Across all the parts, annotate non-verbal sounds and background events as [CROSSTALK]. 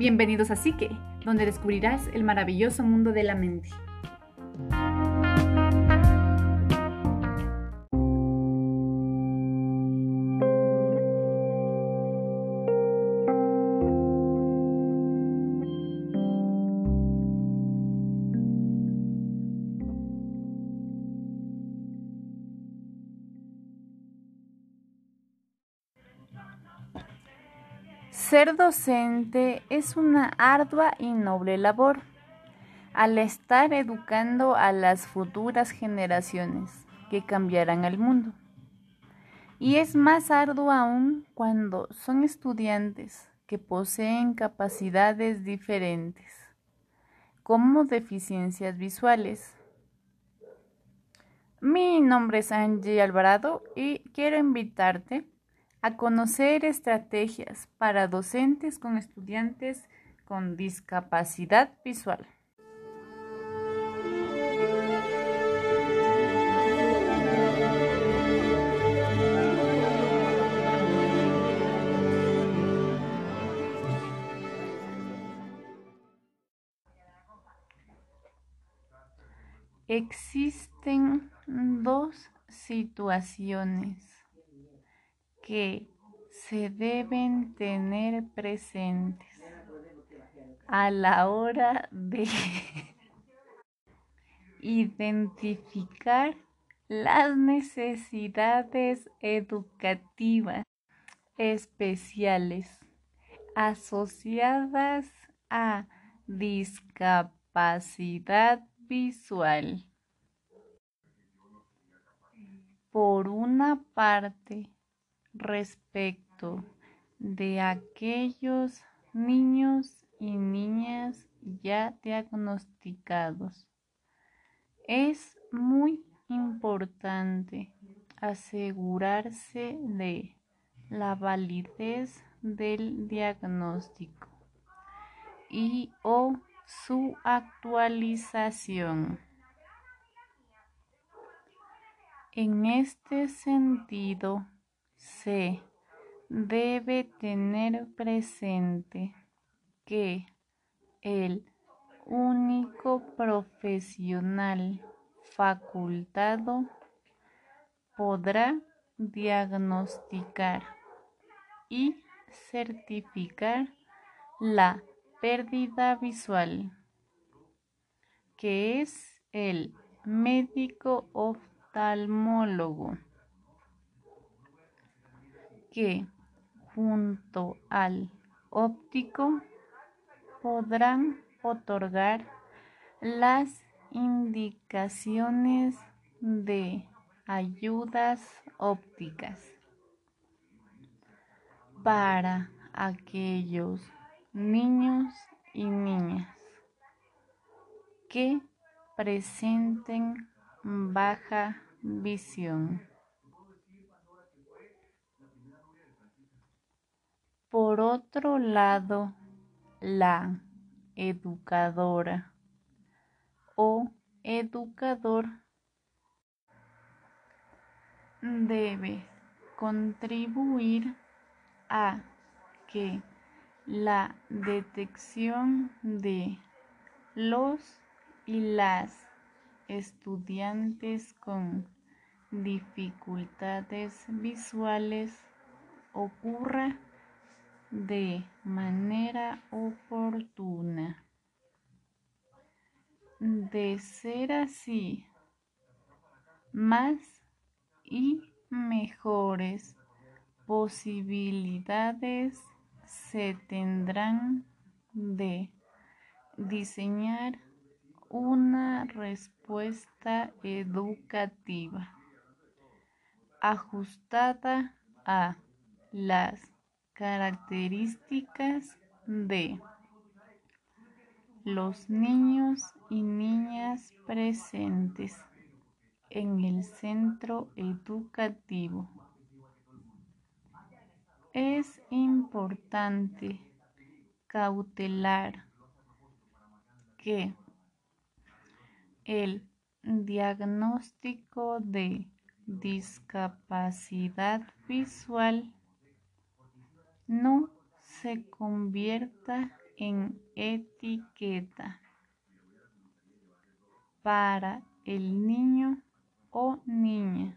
Bienvenidos a Psique, donde descubrirás el maravilloso mundo de la mente. Ser docente es una ardua y noble labor al estar educando a las futuras generaciones que cambiarán el mundo. Y es más arduo aún cuando son estudiantes que poseen capacidades diferentes, como deficiencias visuales. Mi nombre es Angie Alvarado y quiero invitarte a conocer estrategias para docentes con estudiantes con discapacidad visual. Existen dos situaciones que se deben tener presentes a la hora de [LAUGHS] identificar las necesidades educativas especiales asociadas a discapacidad visual. Por una parte, respecto de aquellos niños y niñas ya diagnosticados. Es muy importante asegurarse de la validez del diagnóstico y o su actualización. En este sentido, se debe tener presente que el único profesional facultado podrá diagnosticar y certificar la pérdida visual, que es el médico oftalmólogo que junto al óptico podrán otorgar las indicaciones de ayudas ópticas para aquellos niños y niñas que presenten baja visión. Por otro lado, la educadora o educador debe contribuir a que la detección de los y las estudiantes con dificultades visuales ocurra de manera oportuna. De ser así, más y mejores posibilidades se tendrán de diseñar una respuesta educativa ajustada a las Características de los niños y niñas presentes en el centro educativo. Es importante cautelar que el diagnóstico de discapacidad visual no se convierta en etiqueta para el niño o niña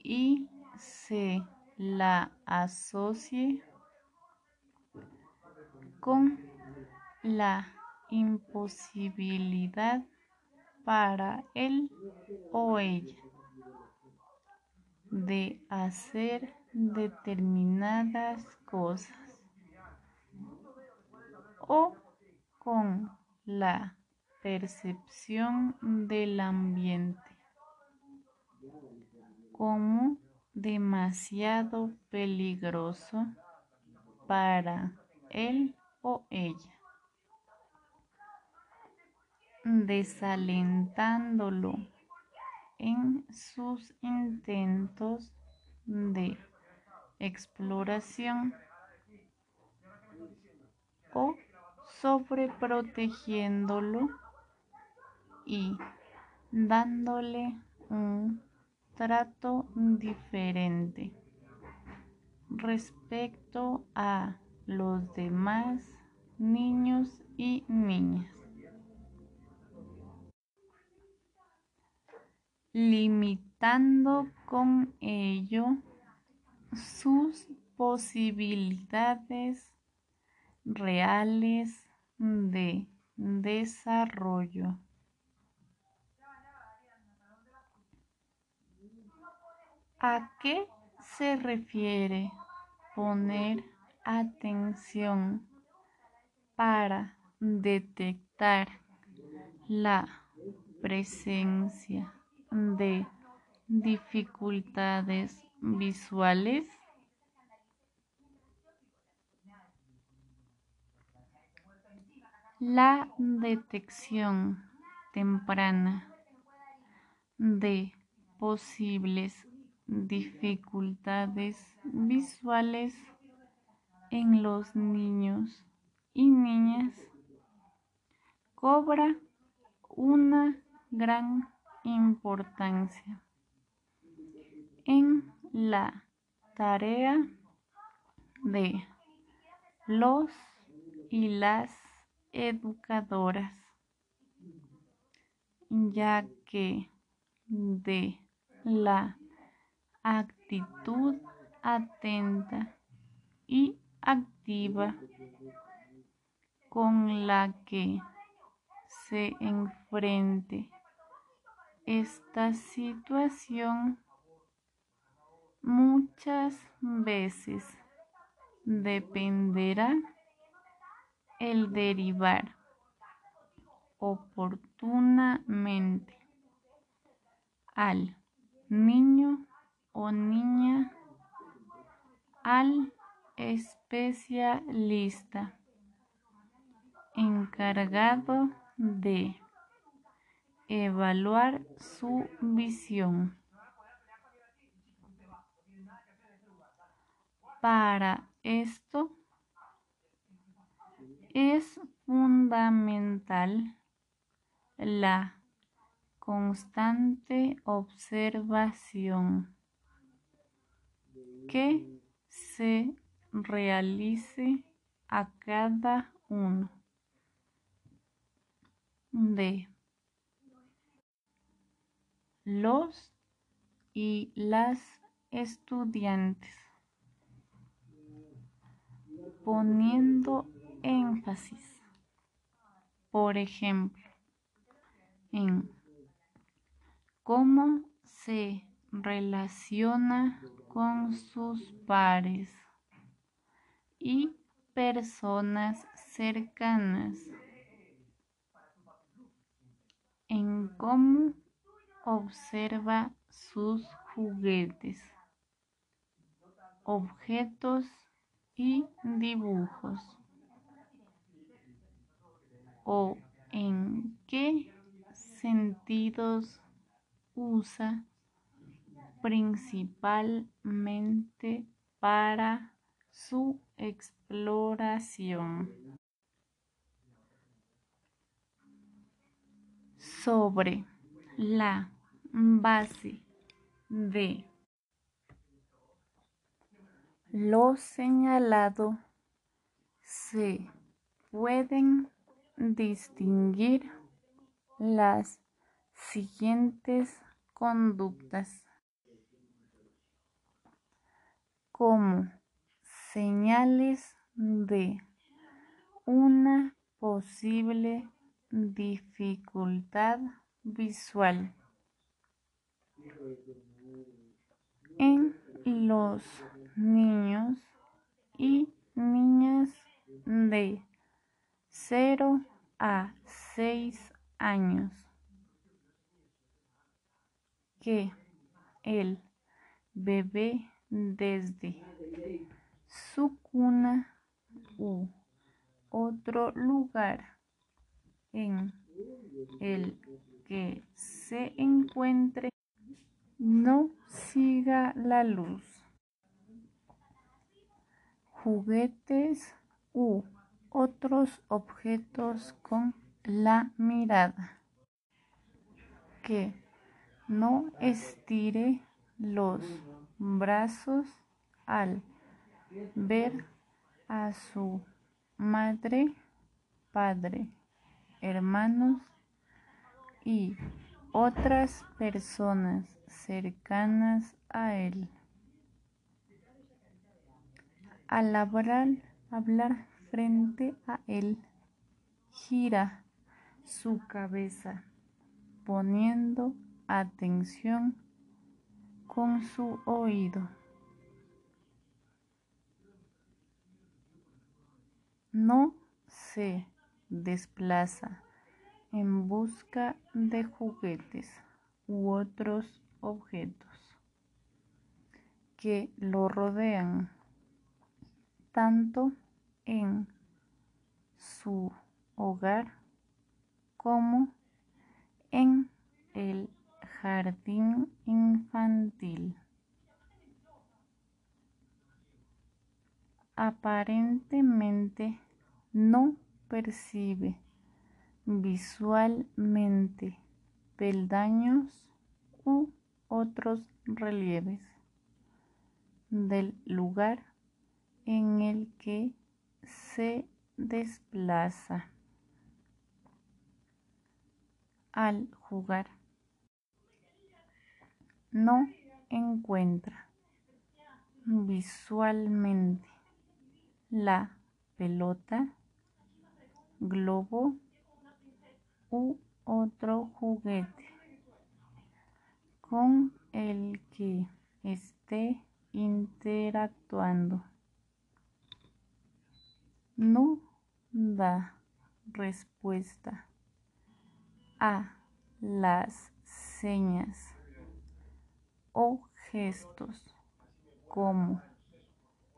y se la asocie con la imposibilidad para él o ella de hacer determinadas cosas o con la percepción del ambiente como demasiado peligroso para él o ella, desalentándolo en sus intentos de exploración o sobreprotegiéndolo y dándole un trato diferente respecto a los demás niños y niñas. limitando con ello sus posibilidades reales de desarrollo. ¿A qué se refiere poner atención para detectar la presencia de dificultades visuales? La detección temprana de posibles dificultades visuales en los niños y niñas cobra una gran importancia en la tarea de los y las educadoras, ya que de la actitud atenta y activa con la que se enfrente esta situación muchas veces dependerá el derivar oportunamente al niño o niña al especialista encargado de evaluar su visión. Para esto es fundamental la constante observación que se realice a cada uno de los y las estudiantes, poniendo énfasis, por ejemplo, en cómo se relaciona con sus pares y personas cercanas, en cómo observa sus juguetes, objetos y dibujos, o en qué sentidos usa principalmente para su exploración. Sobre la base de lo señalado, se pueden distinguir las siguientes conductas. Como señales de una posible dificultad visual. En los niños y niñas de 0 a 6 años que el bebé desde su cuna u otro lugar en el que se encuentre no siga la luz. Juguetes u otros objetos con la mirada. Que no estire los brazos al ver a su madre, padre, hermanos y otras personas cercanas a él. Al hablar, frente a él, gira su cabeza poniendo atención con su oído. No se desplaza en busca de juguetes u otros objetos que lo rodean tanto en su hogar como en el jardín infantil. Aparentemente no percibe visualmente peldaños u otros relieves del lugar en el que se desplaza al jugar. No encuentra visualmente la pelota, globo u otro juguete con el que esté interactuando. No da respuesta a las señas o gestos como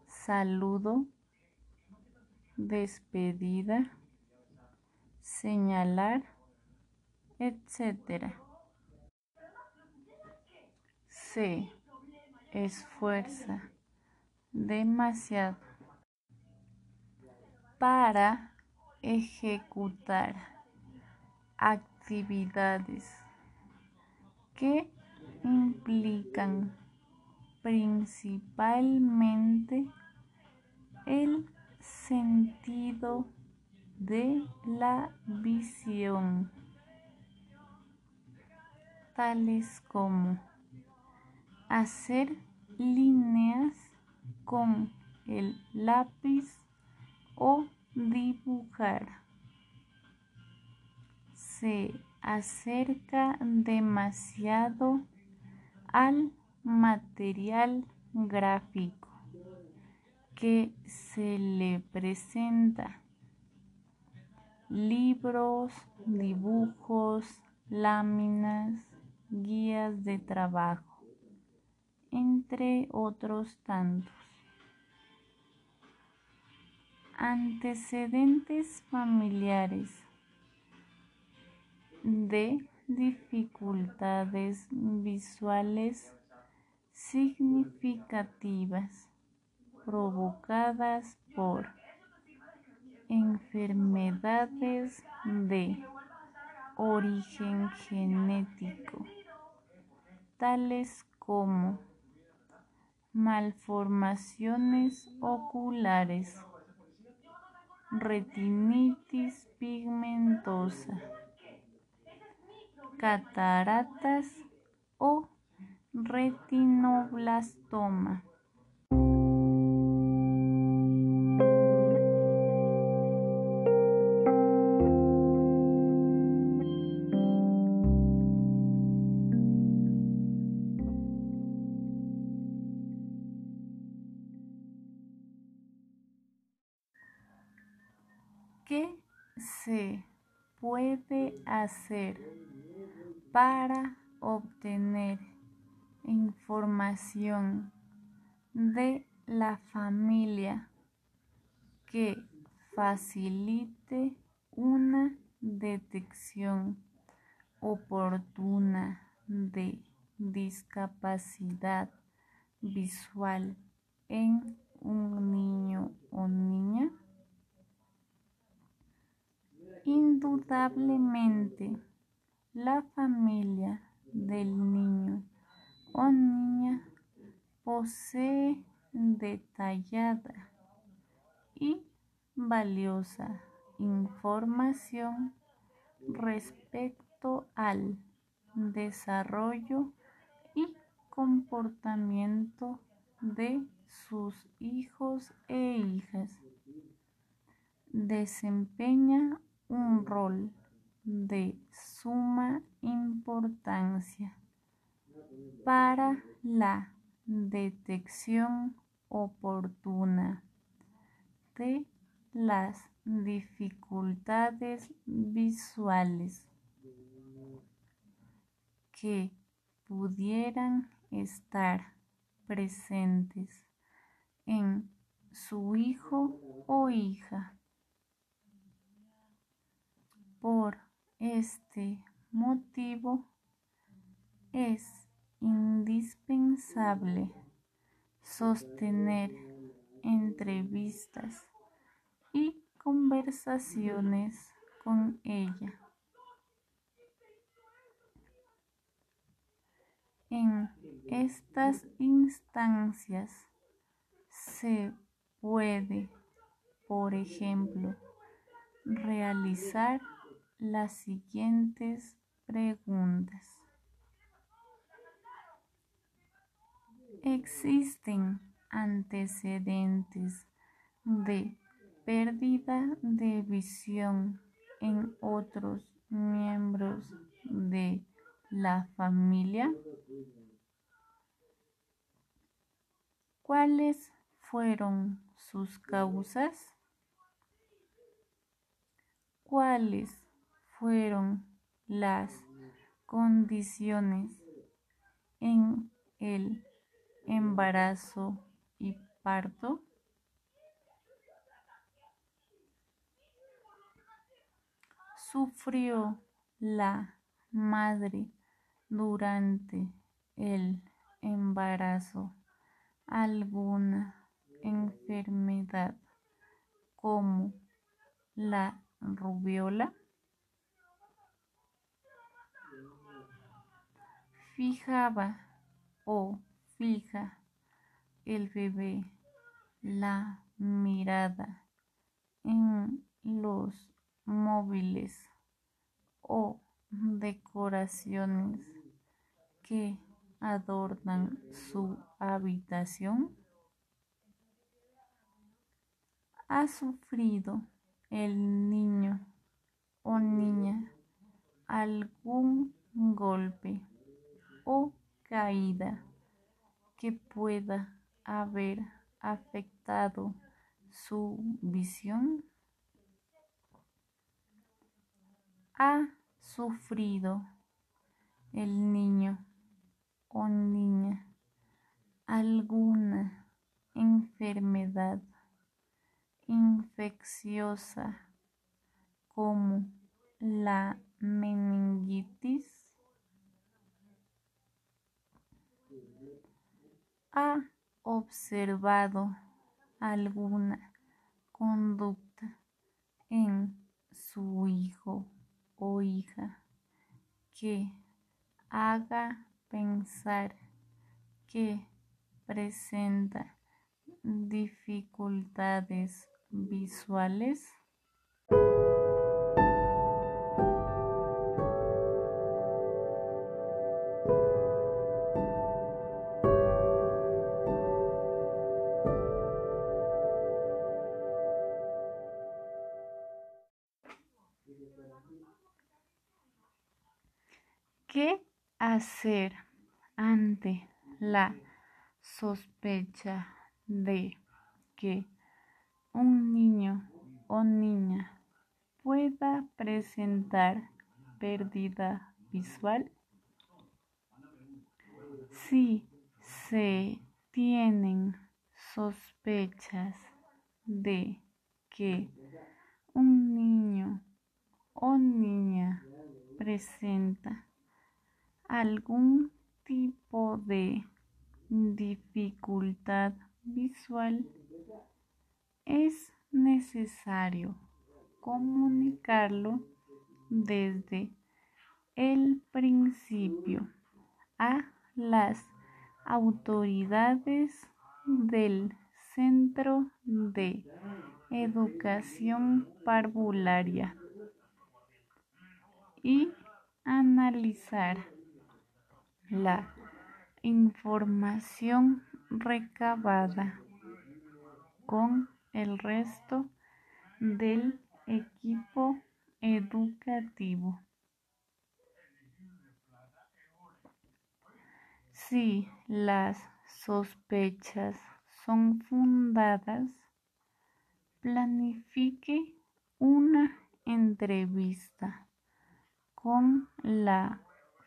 saludo, despedida, señalar, etc. Se esfuerza demasiado para ejecutar actividades que implican principalmente el sentido de la visión, tales como hacer líneas con el lápiz o dibujar se acerca demasiado al material gráfico que se le presenta. Libros, dibujos, láminas, guías de trabajo, entre otros tantos. Antecedentes familiares de dificultades visuales significativas provocadas por enfermedades de origen genético, tales como malformaciones oculares, retinitis pigmentosa, cataratas o retinoblastoma. ¿Qué se puede hacer para obtener información de la familia que facilite una detección oportuna de discapacidad visual en un niño o niña? Indudablemente, la familia del niño o niña posee detallada y valiosa información respecto al desarrollo y comportamiento de sus hijos e hijas. Desempeña un rol de suma importancia para la detección oportuna de las dificultades visuales que pudieran estar presentes en su hijo o hija. Por este motivo es indispensable sostener entrevistas y conversaciones con ella. En estas instancias se puede, por ejemplo, realizar las siguientes preguntas. Existen antecedentes de pérdida de visión en otros miembros de la familia. ¿Cuáles fueron sus causas? ¿Cuáles fueron las condiciones en el embarazo y parto? ¿Sufrió la madre durante el embarazo alguna enfermedad como la rubiola? Fijaba o fija el bebé la mirada en los móviles o decoraciones que adornan su habitación? ¿Ha sufrido el niño o niña algún golpe o caída que pueda haber afectado su visión? ¿Ha sufrido el niño o niña alguna enfermedad infecciosa como la meningitis? ¿Ha observado alguna conducta en su hijo o hija que haga pensar que presenta dificultades visuales? Hacer ante la sospecha de que un niño o niña pueda presentar pérdida visual? Si se tienen sospechas de que un niño o niña presenta algún tipo de dificultad visual, es necesario comunicarlo desde el principio a las autoridades del Centro de Educación Parvularia y analizar la información recabada con el resto del equipo educativo. Si las sospechas son fundadas, planifique una entrevista con la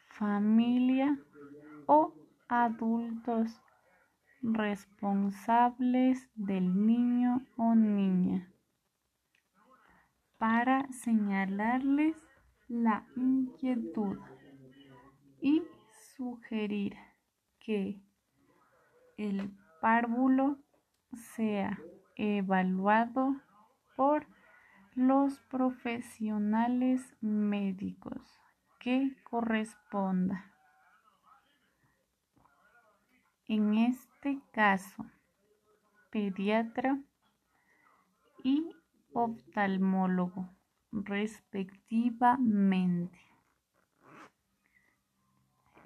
familia o adultos responsables del niño o niña para señalarles la inquietud y sugerir que el párvulo sea evaluado por los profesionales médicos que corresponda. En este caso, pediatra y oftalmólogo respectivamente.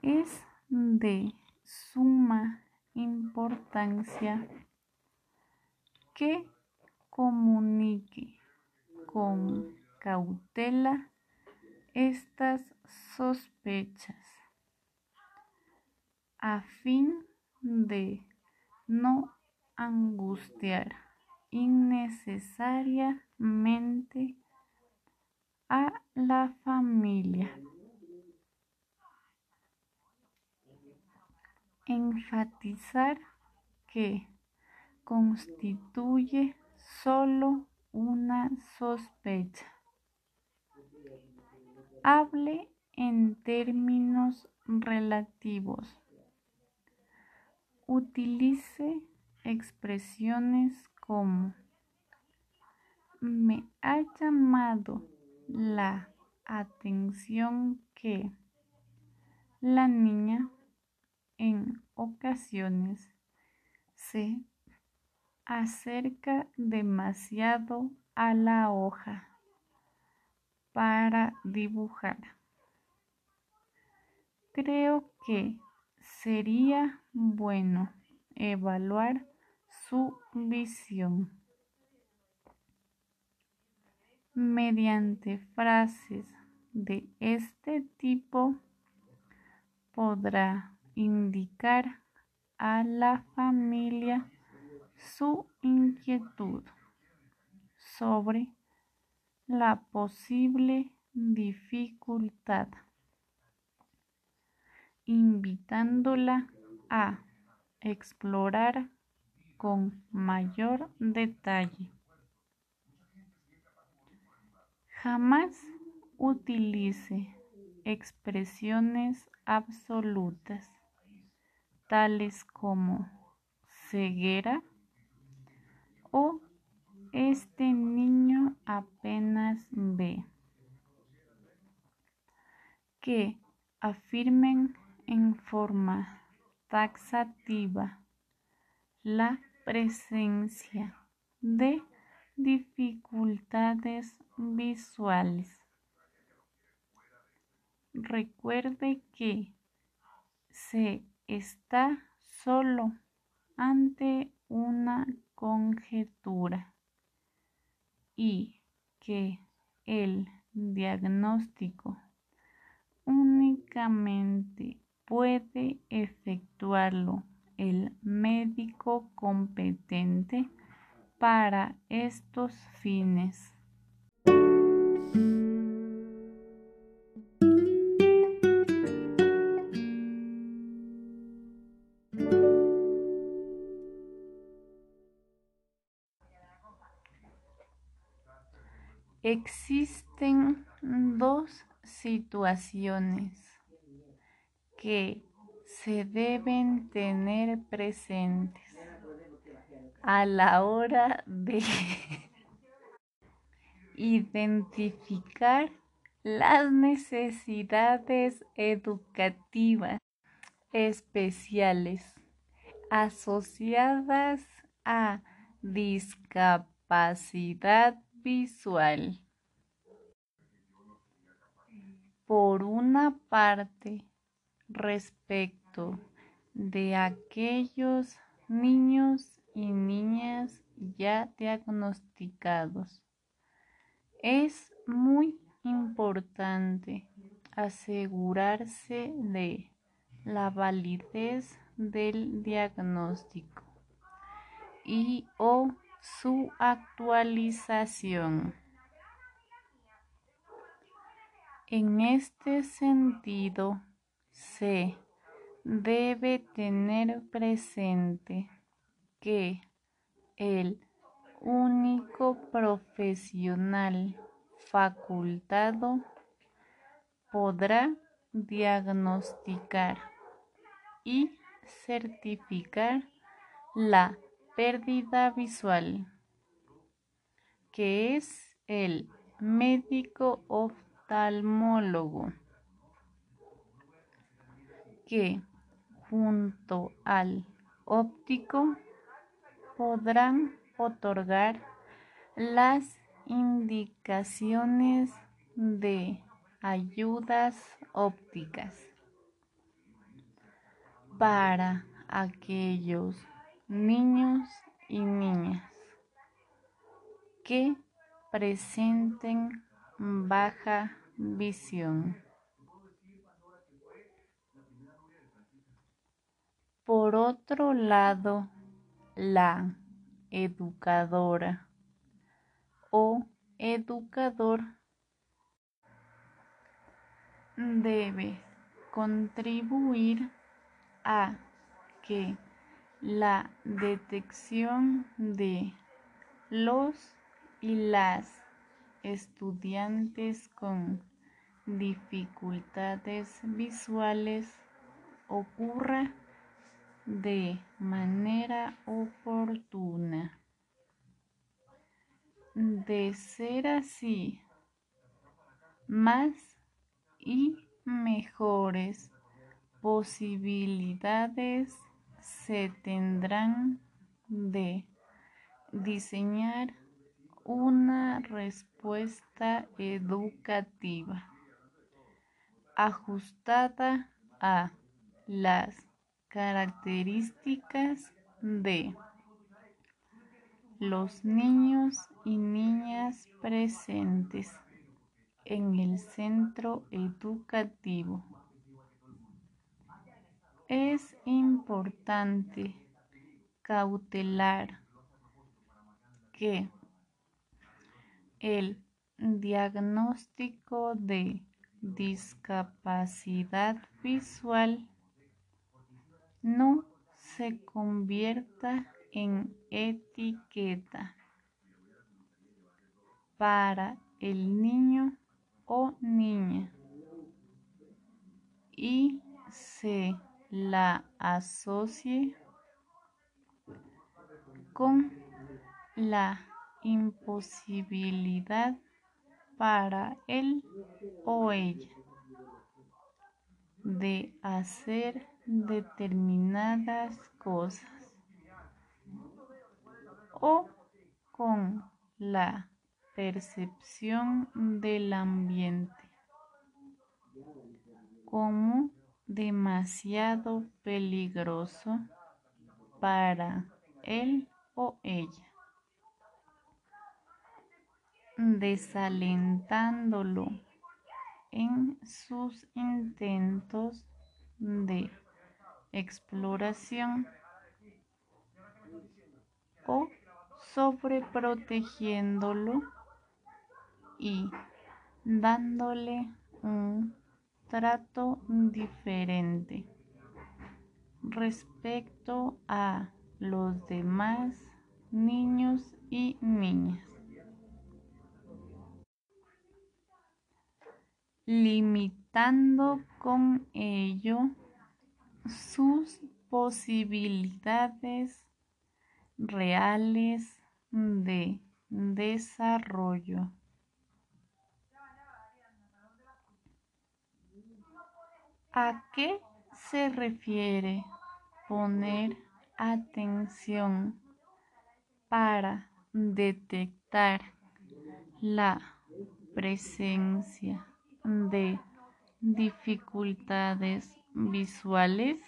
Es de suma importancia que comunique con cautela estas sospechas a fin de no angustiar innecesariamente a la familia. Enfatizar que constituye solo una sospecha. Hable en términos relativos. Utilice expresiones como me ha llamado la atención que la niña en ocasiones se acerca demasiado a la hoja para dibujar. Creo que sería bueno evaluar su visión. Mediante frases de este tipo podrá indicar a la familia su inquietud sobre la posible dificultad, invitándola a explorar con mayor detalle. Jamás utilice expresiones absolutas, tales como ceguera o este niño apenas ve. Que afirmen en forma taxativa la presencia de dificultades visuales. Recuerde que se está solo ante una conjetura y que el diagnóstico únicamente puede efectuarlo el médico competente para estos fines. Existen dos situaciones que se deben tener presentes a la hora de [LAUGHS] identificar las necesidades educativas especiales asociadas a discapacidad visual. Por una parte, respecto de aquellos niños y niñas ya diagnosticados, es muy importante asegurarse de la validez del diagnóstico y o su actualización. En este sentido, se debe tener presente que el único profesional facultado podrá diagnosticar y certificar la pérdida visual, que es el médico oftalmólogo, que junto al óptico podrán otorgar las indicaciones de ayudas ópticas para aquellos niños y niñas que presenten baja visión. Por otro lado, la educadora o educador debe contribuir a que la detección de los y las estudiantes con dificultades visuales ocurra de manera oportuna. De ser así, más y mejores posibilidades se tendrán de diseñar una respuesta educativa ajustada a las características de los niños y niñas presentes en el centro educativo. Es importante cautelar que el diagnóstico de discapacidad visual no se convierta en etiqueta para el niño o niña y se la asocie con la imposibilidad para él o ella de hacer determinadas cosas o con la percepción del ambiente como demasiado peligroso para él o ella, desalentándolo en sus intentos de exploración o sobreprotegiéndolo y dándole un trato diferente respecto a los demás niños y niñas. limitando con ello sus posibilidades reales de desarrollo. ¿A qué se refiere poner atención para detectar la presencia de dificultades visuales?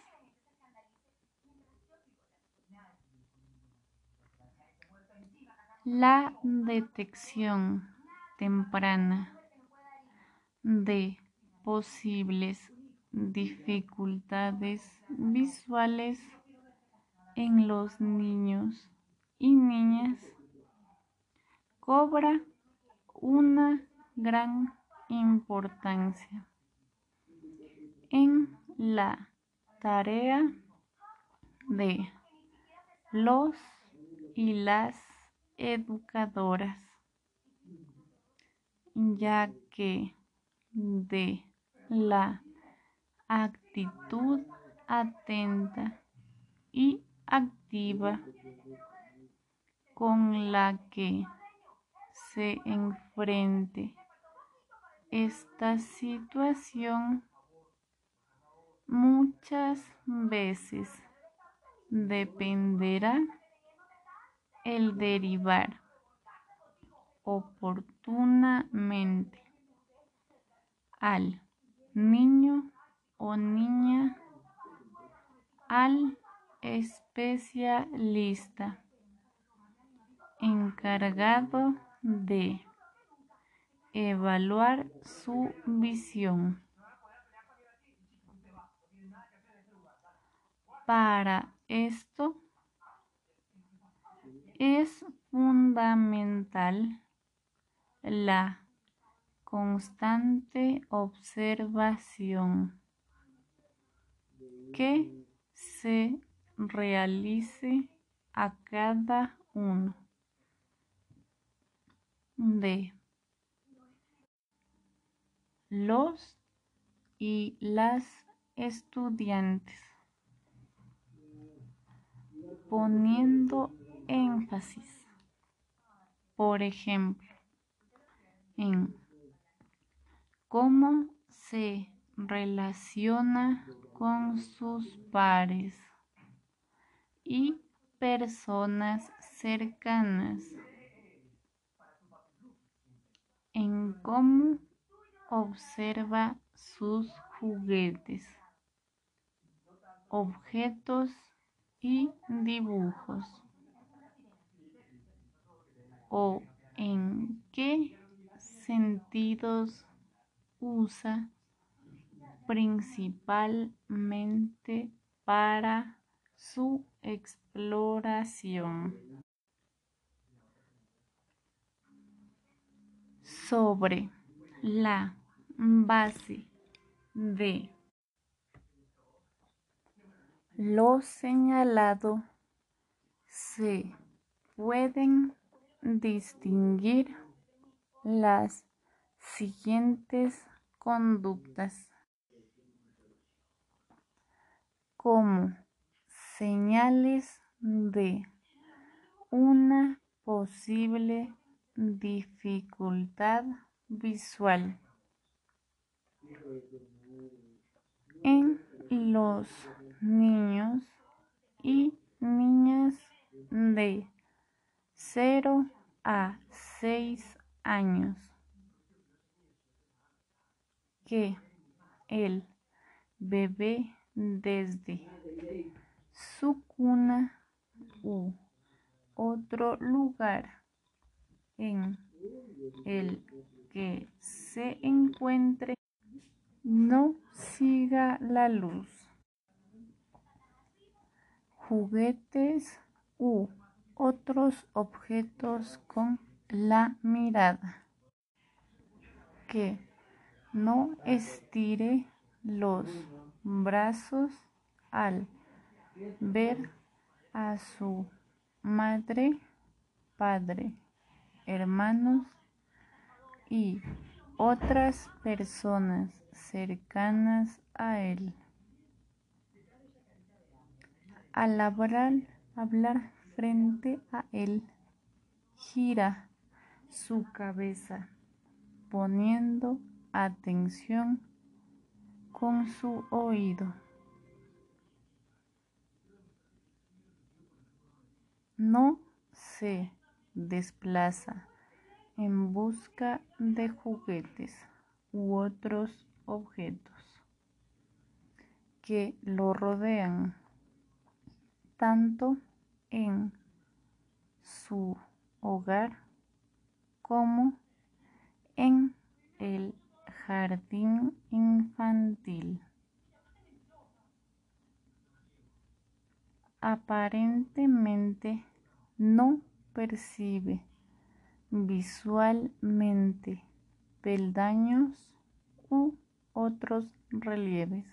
La detección temprana de posibles dificultades visuales en los niños y niñas cobra una gran importancia en la tarea de los y las educadoras, ya que de la actitud atenta y activa con la que se enfrente esta situación muchas veces dependerá el derivar oportunamente al niño o niña al especialista encargado de evaluar su visión. Para esto es fundamental la constante observación que se realice a cada uno de los y las estudiantes, poniendo énfasis, por ejemplo, en cómo se relaciona con sus pares y personas cercanas, en cómo observa sus juguetes, objetos y dibujos, o en qué sentidos usa principalmente para su exploración. Sobre la base de lo señalado se pueden distinguir las siguientes conductas. Como señales de una posible dificultad visual. En los niños y niñas de 0 a 6 años que el bebé desde su cuna u otro lugar en el que se encuentre no siga la luz. Juguetes u otros objetos con la mirada. Que no estire los brazos al ver a su madre, padre, hermanos y otras personas cercanas a él. Al hablar, frente a él, gira su cabeza poniendo atención con su oído. No se desplaza en busca de juguetes u otros objetos que lo rodean tanto en su hogar como en el jardín infantil. Aparentemente no percibe visualmente peldaños u otros relieves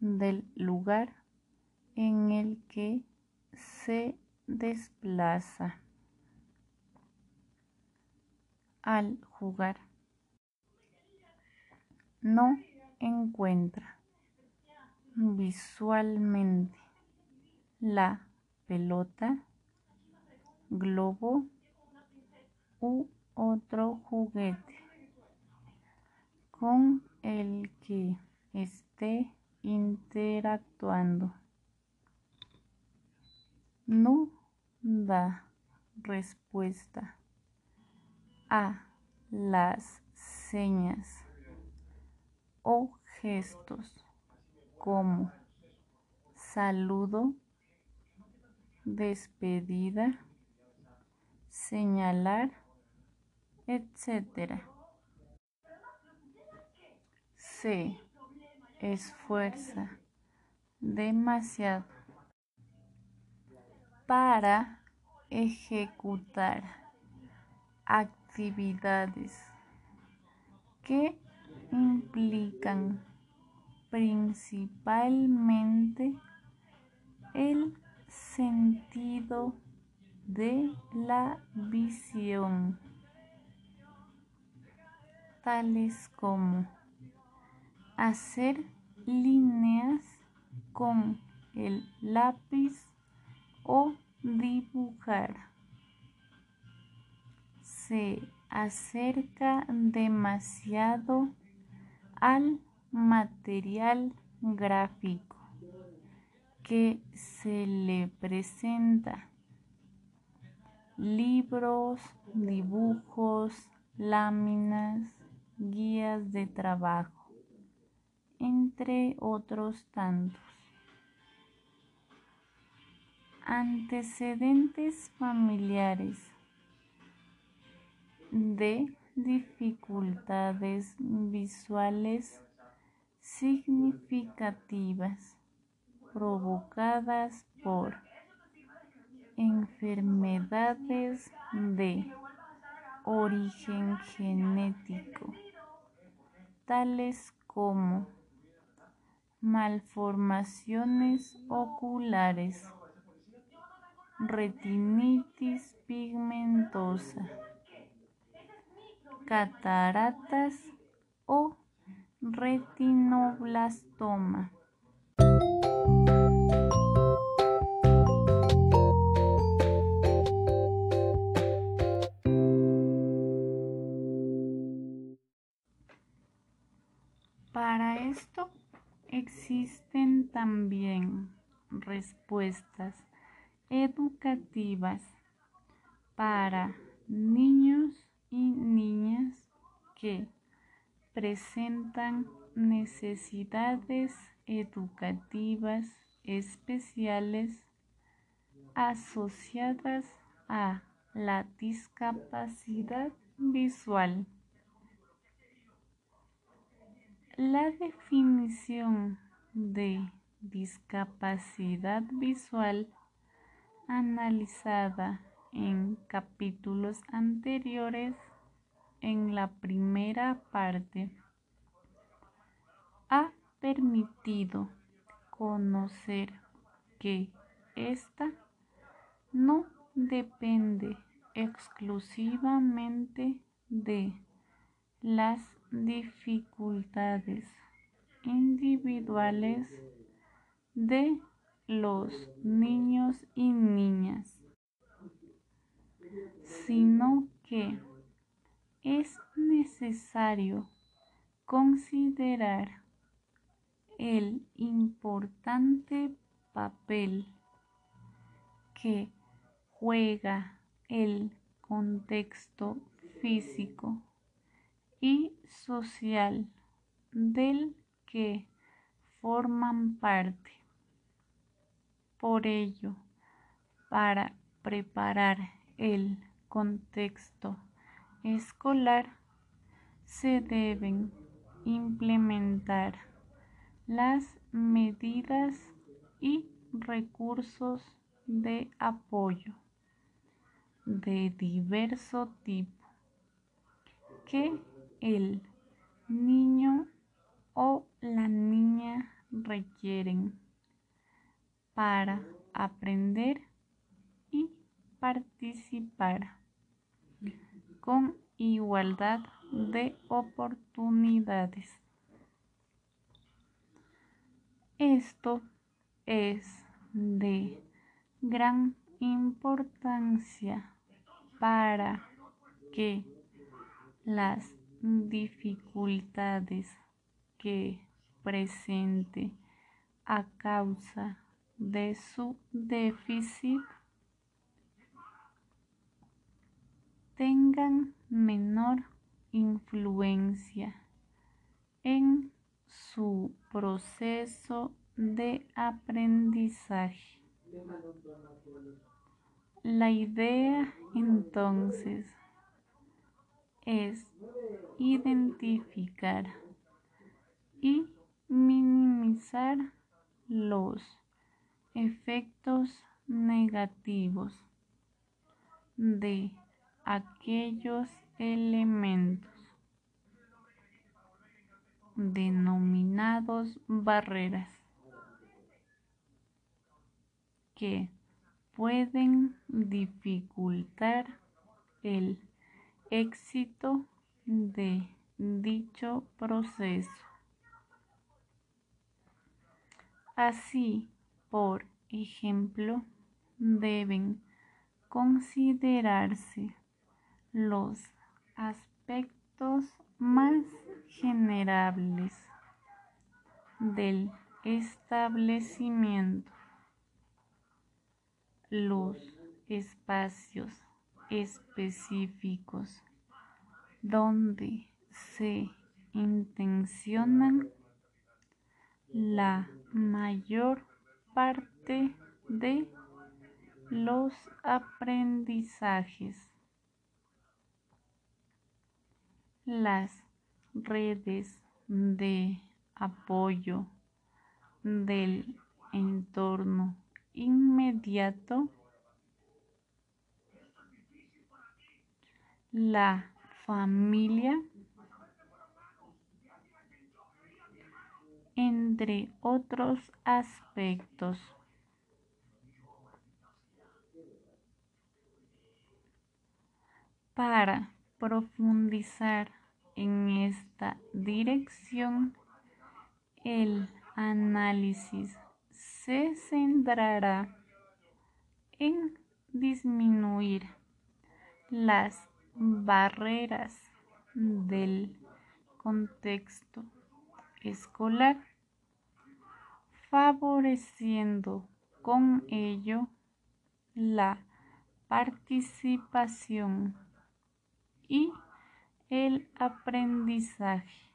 del lugar en el que se desplaza al jugar. No encuentra visualmente la pelota, globo u otro juguete con el que esté interactuando no da respuesta a las señas o gestos como saludo, despedida, señalar, etc. Se esfuerza demasiado para ejecutar actividades que implican principalmente el sentido de la visión, tales como hacer líneas con el lápiz o dibujar. Se acerca demasiado al material gráfico que se le presenta. Libros, dibujos, láminas, guías de trabajo, entre otros tantos. Antecedentes familiares de dificultades visuales significativas provocadas por enfermedades de origen genético, tales como malformaciones oculares retinitis pigmentosa, cataratas o retinoblastoma. Para esto existen también respuestas educativas para niños y niñas que presentan necesidades educativas especiales asociadas a la discapacidad visual. La definición de discapacidad visual analizada en capítulos anteriores en la primera parte ha permitido conocer que esta no depende exclusivamente de las dificultades individuales de los niños y niñas, sino que es necesario considerar el importante papel que juega el contexto físico y social del que forman parte. Por ello, para preparar el contexto escolar se deben implementar las medidas y recursos de apoyo de diverso tipo que el niño o la niña requieren para aprender y participar con igualdad de oportunidades. Esto es de gran importancia para que las dificultades que presente a causa de su déficit tengan menor influencia en su proceso de aprendizaje. La idea entonces es identificar y minimizar los efectos negativos de aquellos elementos denominados barreras que pueden dificultar el éxito de dicho proceso. Así, por ejemplo, deben considerarse los aspectos más generables del establecimiento, los espacios específicos donde se intencionan la mayor parte de los aprendizajes. Las redes de apoyo del entorno inmediato la familia, entre otros aspectos. Para profundizar en esta dirección, el análisis se centrará en disminuir las barreras del contexto escolar, favoreciendo con ello la participación y el aprendizaje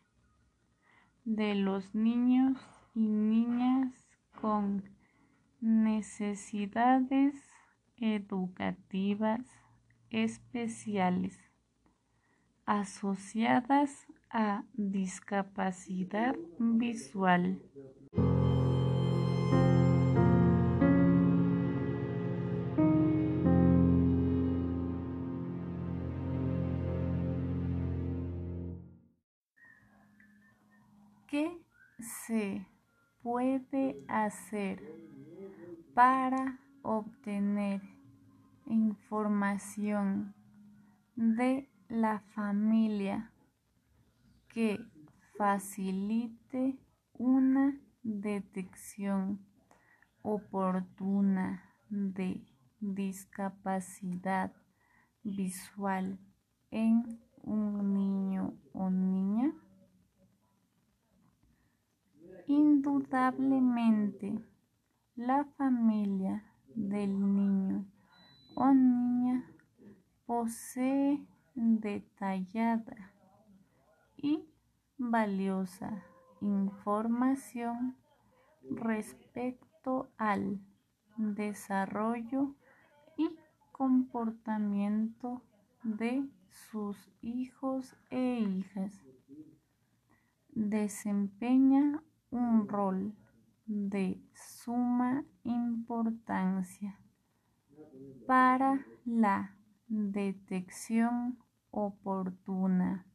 de los niños y niñas con necesidades educativas especiales asociadas a discapacidad visual. Se puede hacer para obtener información de la familia que facilite una detección oportuna de discapacidad visual en un niño o niña? Indudablemente, la familia del niño o niña posee detallada y valiosa información respecto al desarrollo y comportamiento de sus hijos e hijas. Desempeña un rol de suma importancia para la detección oportuna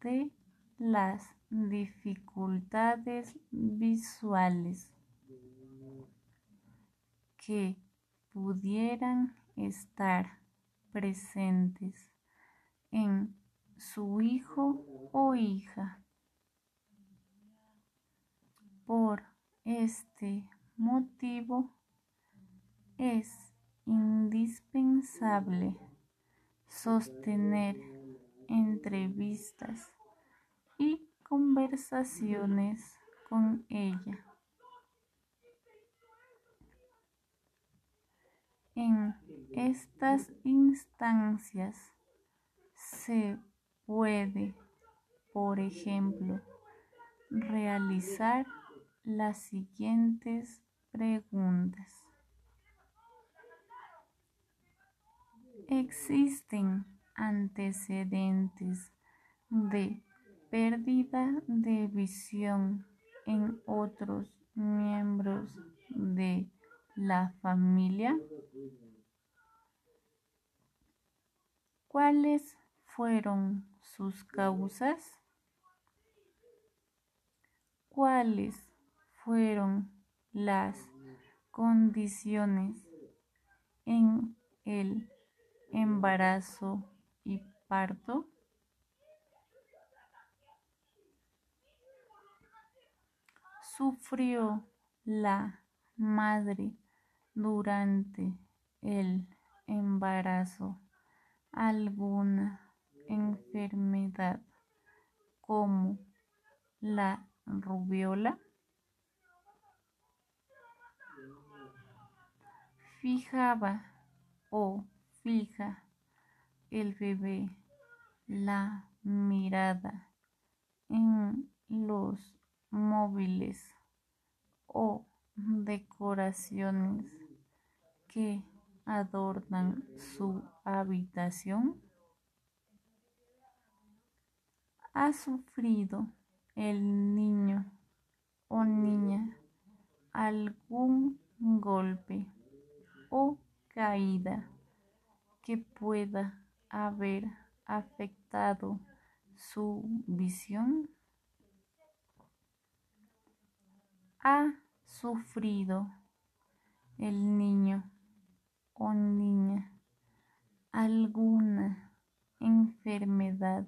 de las dificultades visuales que pudieran estar presentes en su hijo o hija. Por este motivo es indispensable sostener entrevistas y conversaciones con ella. En estas instancias se puede, por ejemplo, realizar las siguientes preguntas. ¿Existen antecedentes de pérdida de visión en otros miembros de la familia? ¿Cuáles fueron sus causas? ¿Cuáles fueron las condiciones en el embarazo y parto? ¿Sufrió la madre durante el embarazo alguna enfermedad como la rubiola? Fijaba o fija el bebé la mirada en los móviles o decoraciones que adornan su habitación? ¿Ha sufrido el niño o niña algún golpe caída que pueda haber afectado su visión? ¿Ha sufrido el niño o niña alguna enfermedad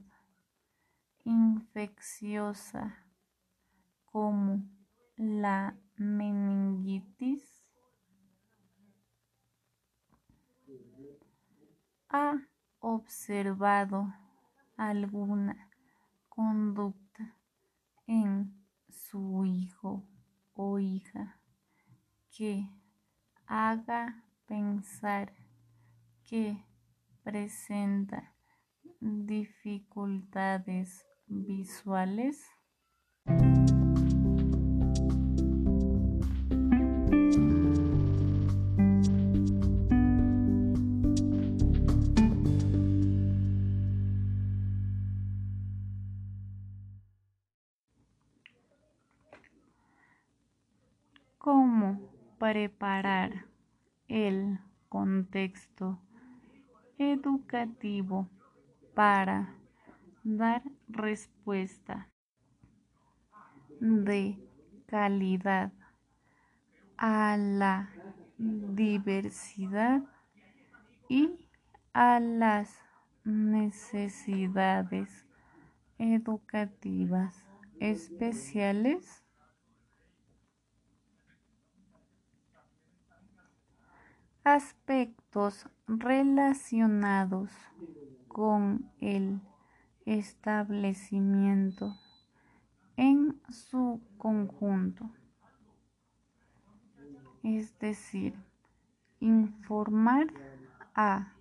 infecciosa como la meningitis? Ha observado alguna conducta en su hijo o hija que haga pensar que presenta dificultades visuales? Preparar el contexto educativo para dar respuesta de calidad a la diversidad y a las necesidades educativas especiales aspectos relacionados con el establecimiento en su conjunto, es decir, informar a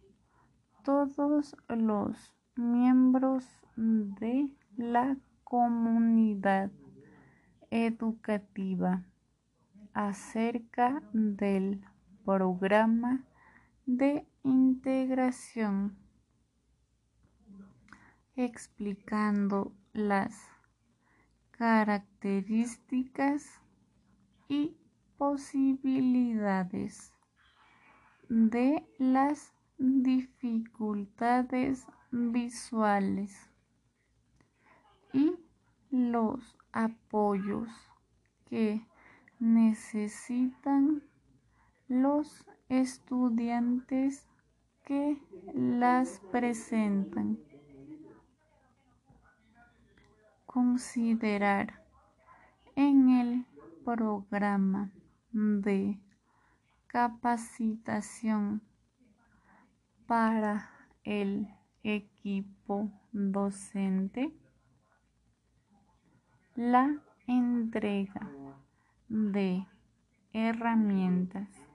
todos los miembros de la comunidad educativa acerca del programa de integración explicando las características y posibilidades de las dificultades visuales y los apoyos que necesitan los estudiantes que las presentan. Considerar en el programa de capacitación para el equipo docente la entrega de herramientas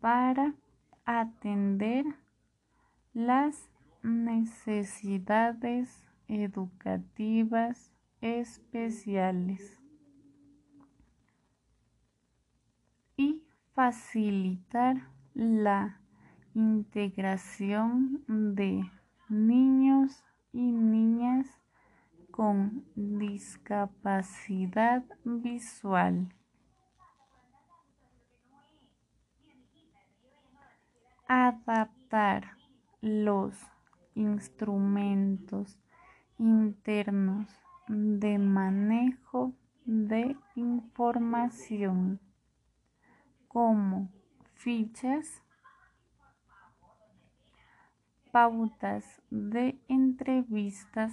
para atender las necesidades educativas especiales y facilitar la integración de niños y niñas con discapacidad visual. Adaptar los instrumentos internos de manejo de información como fichas, pautas de entrevistas,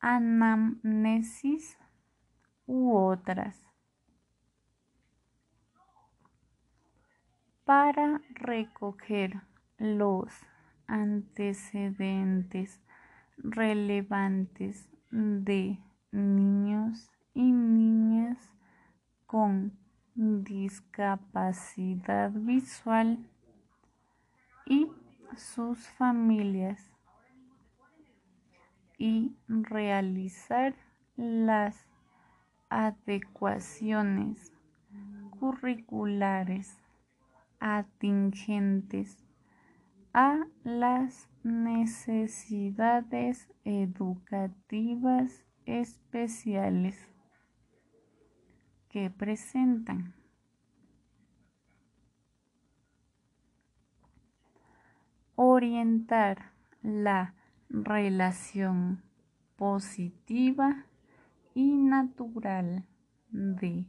anamnesis u otras. Para recoger los antecedentes relevantes de niños y niñas con discapacidad visual y sus familias y realizar las adecuaciones curriculares atingentes a las necesidades educativas especiales que presentan. Orientar la relación positiva y natural de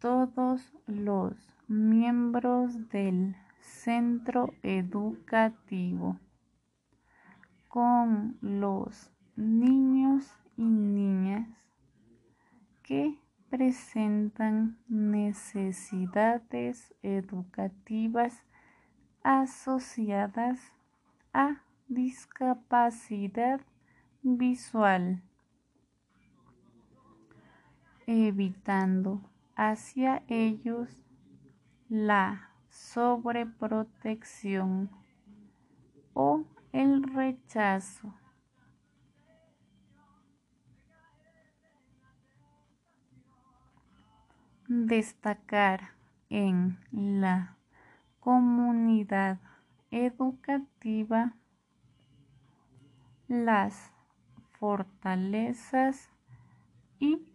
todos los miembros del centro educativo con los niños y niñas que presentan necesidades educativas asociadas a discapacidad visual, evitando hacia ellos la sobreprotección o el rechazo. Destacar en la comunidad educativa las fortalezas y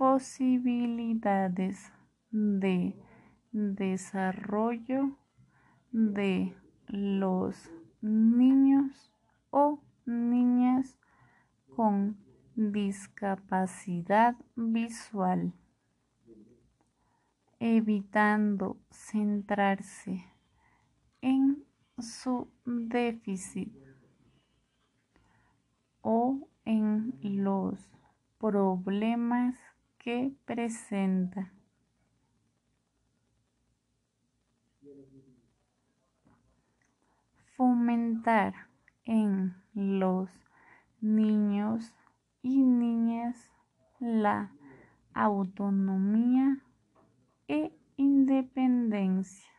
posibilidades de desarrollo de los niños o niñas con discapacidad visual, evitando centrarse en su déficit o en los problemas que presenta. Fomentar en los niños y niñas la autonomía e independencia,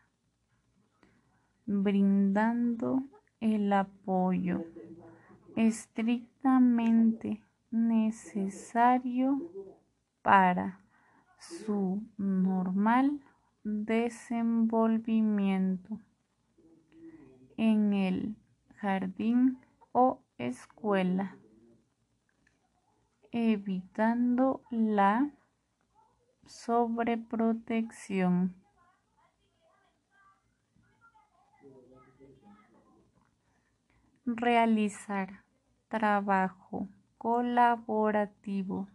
brindando el apoyo estrictamente necesario para su normal desenvolvimiento en el jardín o escuela, evitando la sobreprotección. Realizar trabajo colaborativo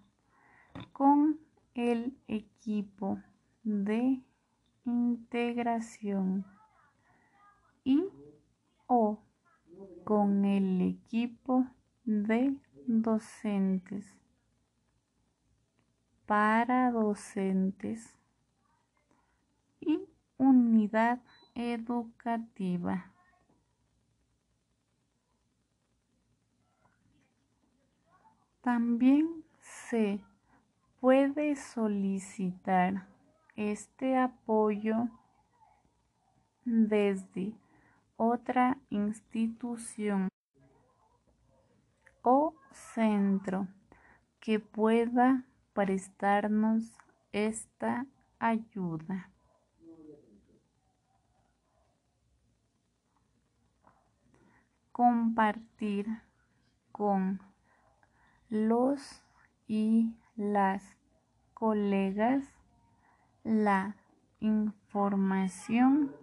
con el equipo de integración y o con el equipo de docentes para docentes y unidad educativa. También se puede solicitar este apoyo desde otra institución o centro que pueda prestarnos esta ayuda. Compartir con los y las colegas la información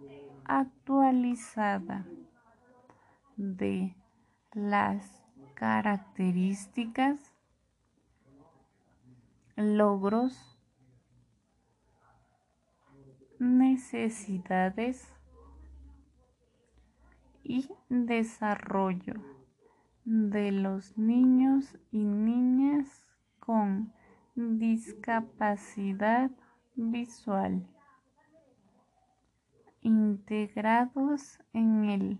actualizada de las características, logros, necesidades y desarrollo de los niños y niñas con discapacidad visual integrados en el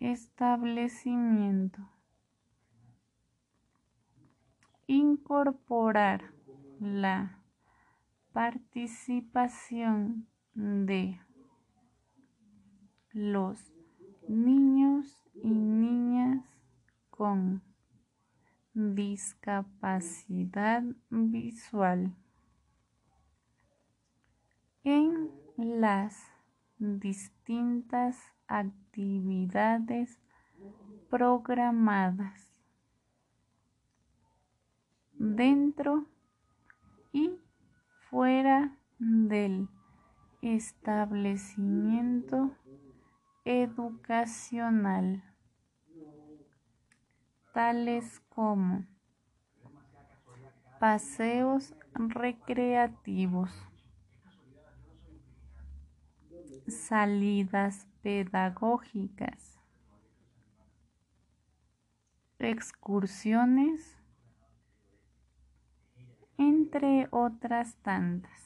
establecimiento. Incorporar la participación de los niños y niñas con discapacidad visual. En las distintas actividades programadas dentro y fuera del establecimiento educacional tales como paseos recreativos, salidas pedagógicas, excursiones, entre otras tantas.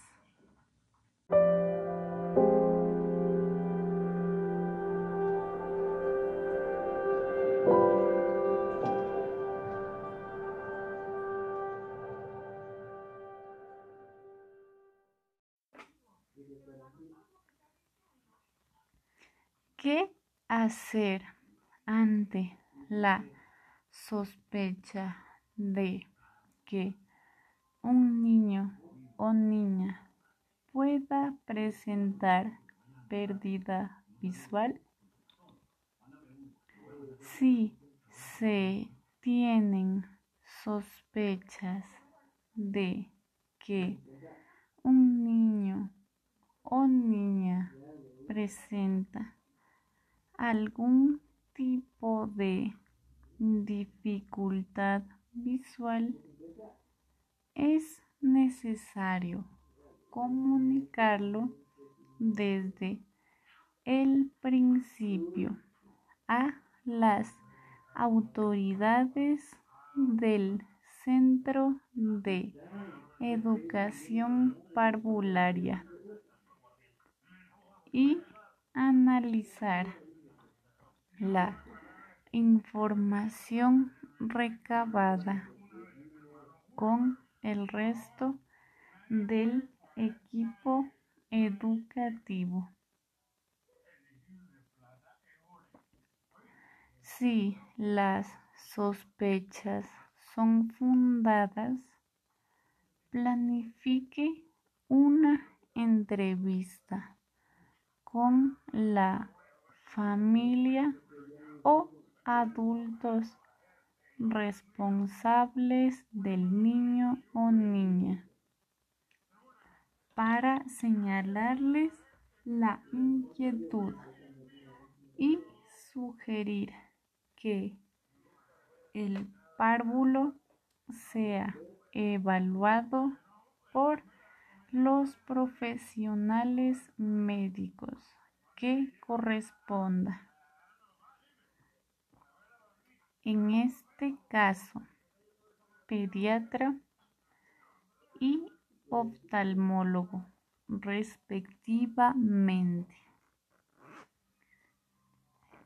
Hacer ante la sospecha de que un niño o niña pueda presentar pérdida visual? Si se tienen sospechas de que un niño o niña presenta algún tipo de dificultad visual, es necesario comunicarlo desde el principio a las autoridades del Centro de Educación Parvularia y analizar la información recabada con el resto del equipo educativo. Si las sospechas son fundadas, planifique una entrevista con la familia o adultos responsables del niño o niña para señalarles la inquietud y sugerir que el párvulo sea evaluado por los profesionales médicos que corresponda. En este caso, pediatra y oftalmólogo respectivamente.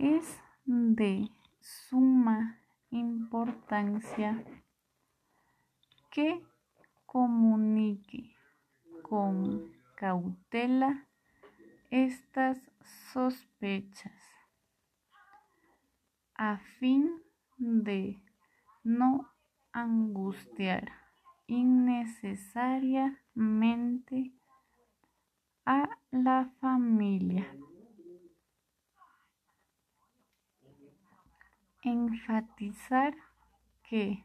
Es de suma importancia que comunique con cautela estas sospechas a fin de no angustiar innecesariamente a la familia. Enfatizar que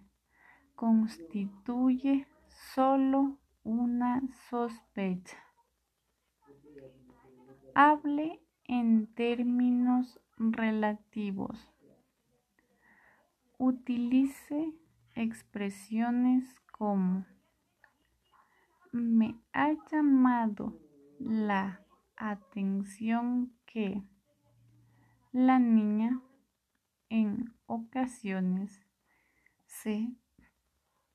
constituye solo una sospecha. Hable en términos relativos. Utilice expresiones como me ha llamado la atención que la niña en ocasiones se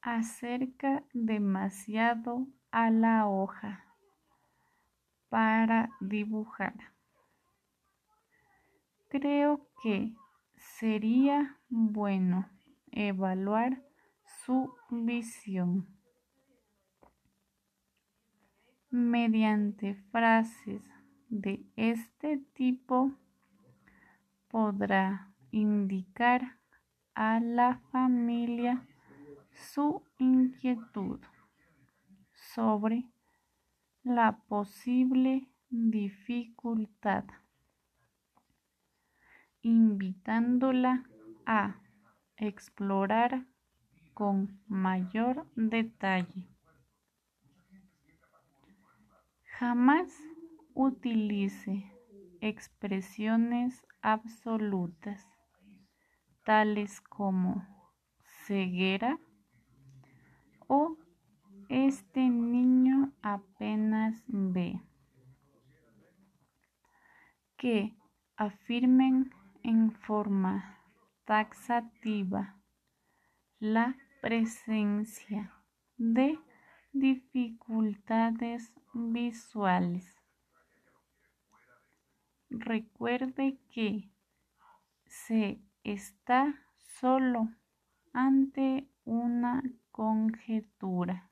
acerca demasiado a la hoja para dibujar. Creo que sería bueno evaluar su visión. Mediante frases de este tipo podrá indicar a la familia su inquietud sobre la posible dificultad, invitándola a explorar con mayor detalle. Jamás utilice expresiones absolutas, tales como ceguera o este niño apenas ve. Que afirmen en forma taxativa la presencia de dificultades visuales. Recuerde que se está solo ante una conjetura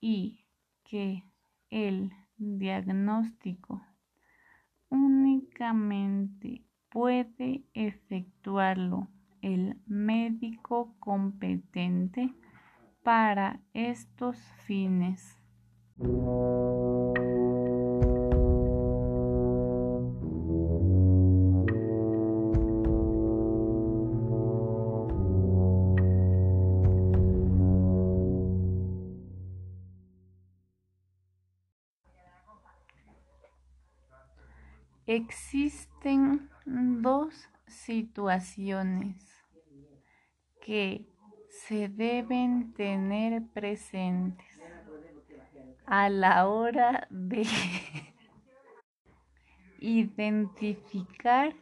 y que el diagnóstico únicamente puede efectuarlo el médico competente para estos fines. Existen situaciones que se deben tener presentes a la hora de [LAUGHS] identificar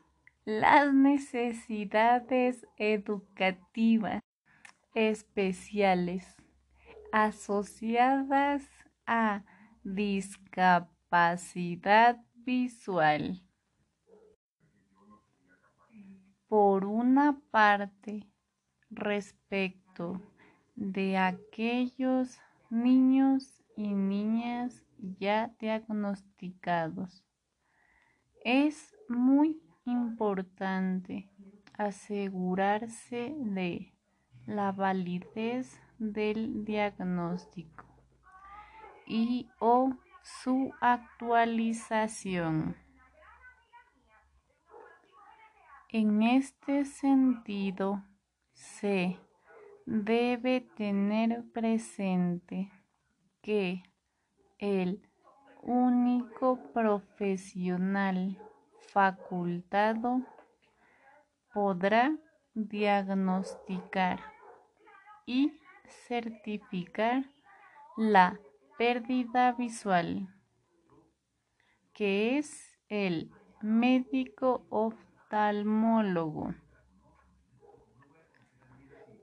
las necesidades educativas especiales asociadas a discapacidad visual. Por una parte, respecto de aquellos niños y niñas ya diagnosticados, es muy importante asegurarse de la validez del diagnóstico y o su actualización. En este sentido, se debe tener presente que el único profesional facultado podrá diagnosticar y certificar la pérdida visual, que es el médico oftalmólogo,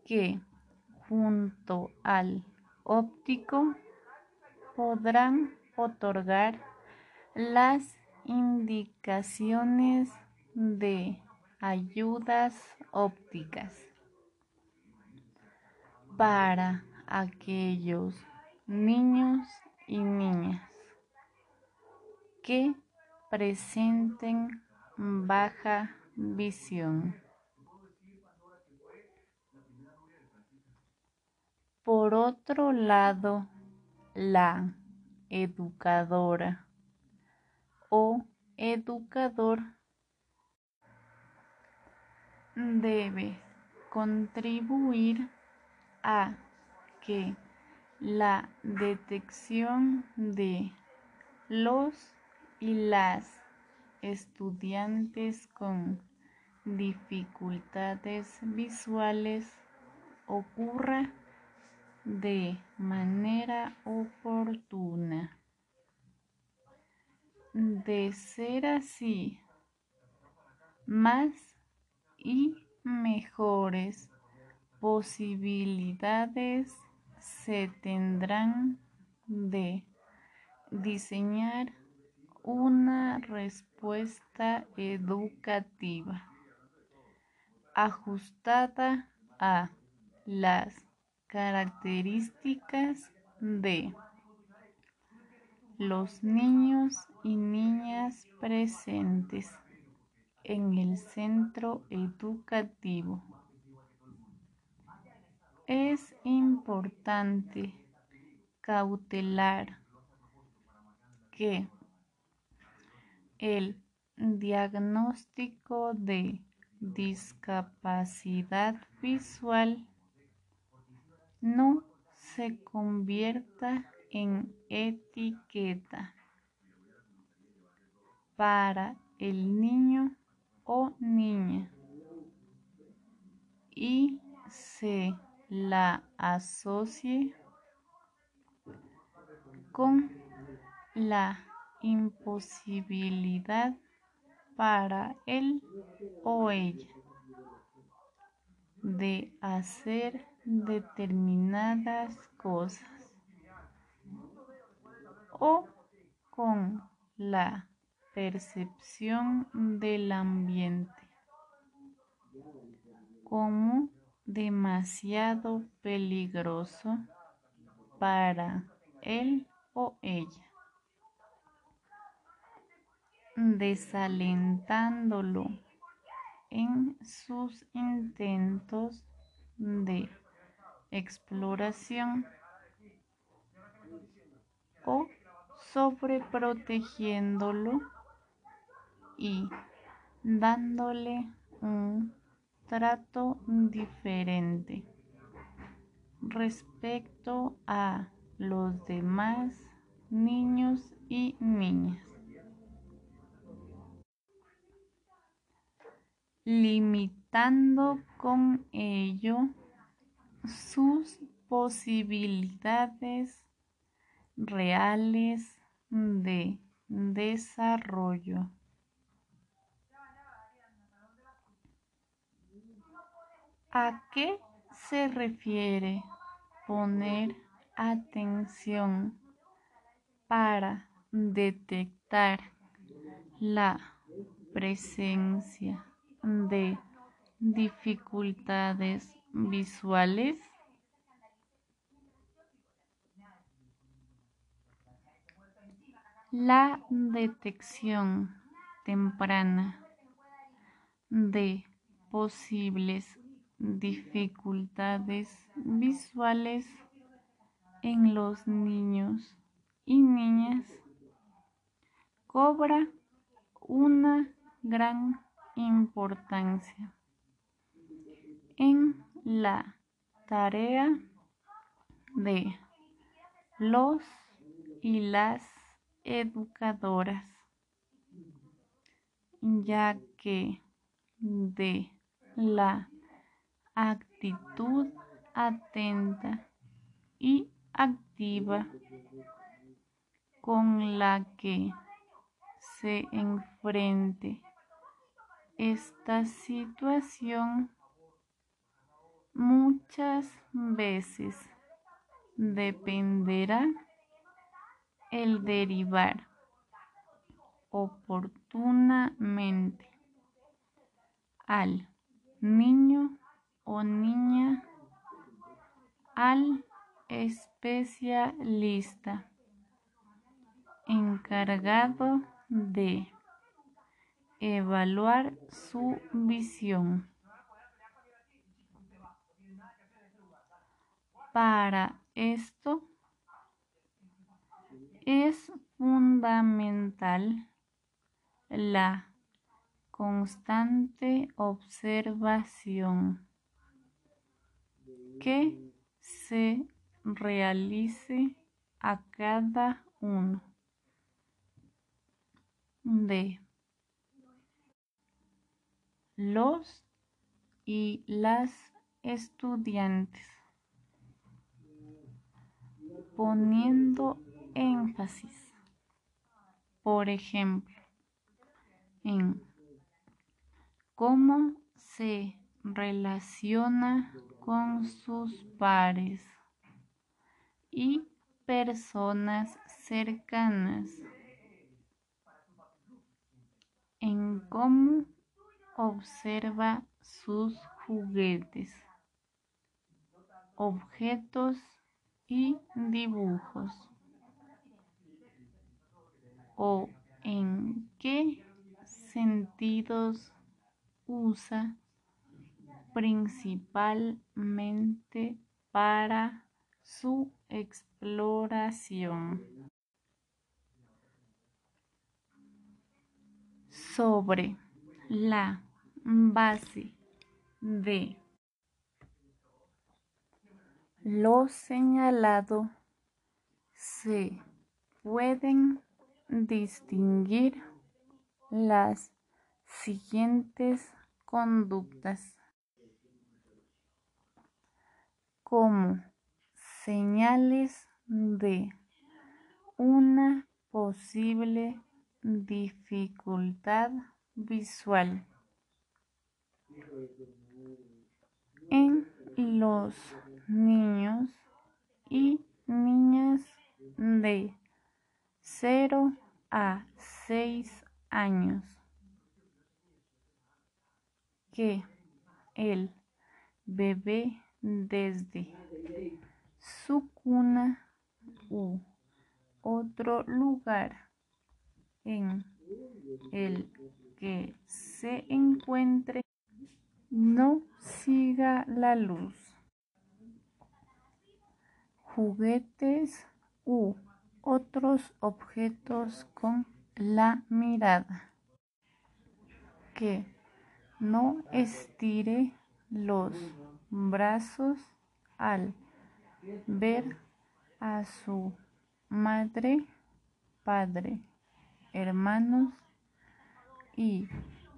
que junto al óptico podrán otorgar las indicaciones de ayudas ópticas para aquellos niños y niñas que presenten baja visión. Por otro lado, la educadora o educador debe contribuir a que la detección de los y las estudiantes con dificultades visuales ocurra de manera oportuna. De ser así, más y mejores posibilidades se tendrán de diseñar una respuesta educativa ajustada a las características de los niños y niñas presentes en el centro educativo. Es importante cautelar que el diagnóstico de discapacidad visual no se convierta en etiqueta para el niño o niña y se la asocie con la imposibilidad para él o ella de hacer determinadas cosas o con la percepción del ambiente como demasiado peligroso para él o ella, desalentándolo en sus intentos de exploración o sobreprotegiéndolo y dándole un trato diferente respecto a los demás niños y niñas. Limitando con ello sus posibilidades reales de desarrollo. ¿A qué se refiere poner atención para detectar la presencia de dificultades visuales? La detección temprana de posibles dificultades visuales en los niños y niñas cobra una gran importancia en la tarea de los y las educadoras, ya que de la actitud atenta y activa con la que se enfrente esta situación muchas veces dependerá el derivar oportunamente al niño o niña al especialista encargado de evaluar su visión. Para esto es fundamental la constante observación que se realice a cada uno de los y las estudiantes, poniendo énfasis, por ejemplo, en cómo se relaciona con sus pares y personas cercanas, en cómo observa sus juguetes, objetos y dibujos, o en qué sentidos usa principalmente para su exploración. Sobre la base de lo señalado se pueden distinguir las siguientes conductas. Como señales de una posible dificultad visual en los niños y niñas de 0 a 6 años que el bebé desde su cuna u otro lugar en el que se encuentre no siga la luz, juguetes u otros objetos con la mirada, que no estire los brazos al ver a su madre, padre, hermanos y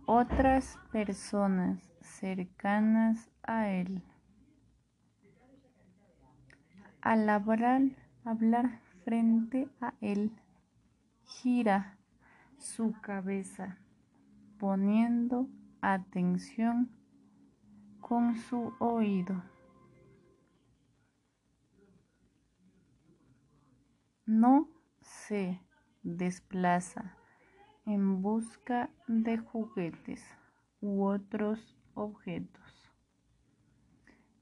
otras personas cercanas a él. Al hablar, hablar frente a él, gira su cabeza poniendo atención con su oído. No se desplaza en busca de juguetes u otros objetos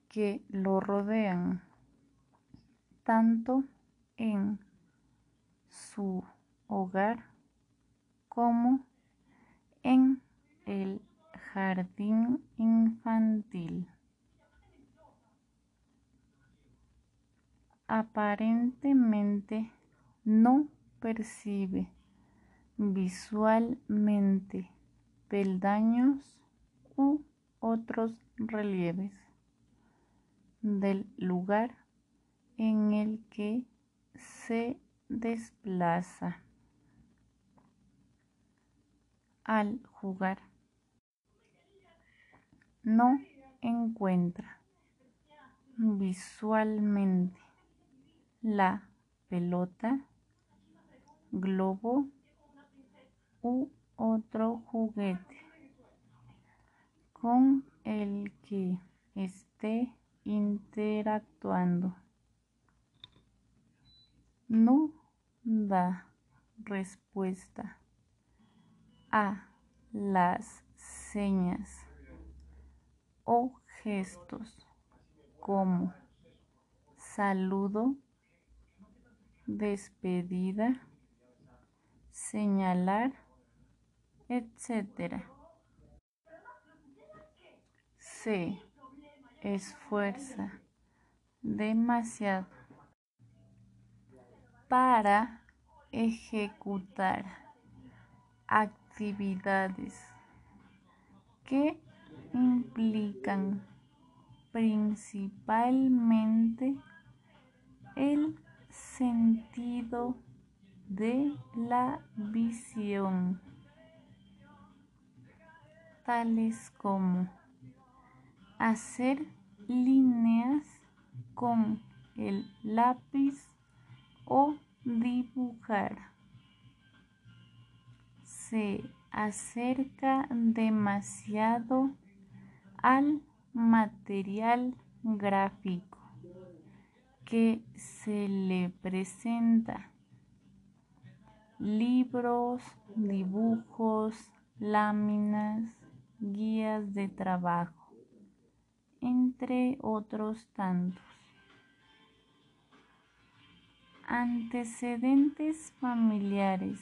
que lo rodean tanto en su hogar como en el jardín infantil. Aparentemente no percibe visualmente peldaños otros relieves del lugar en el que se desplaza al jugar. No encuentra visualmente la pelota, globo u otro juguete con el que esté interactuando. No da respuesta a las señas o gestos como saludo, despedida, señalar, etc. Se esfuerza demasiado para ejecutar actividades que implican principalmente el sentido de la visión, tales como hacer líneas con el lápiz o dibujar. Se acerca demasiado al material gráfico que se le presenta. Libros, dibujos, láminas, guías de trabajo, entre otros tantos. Antecedentes familiares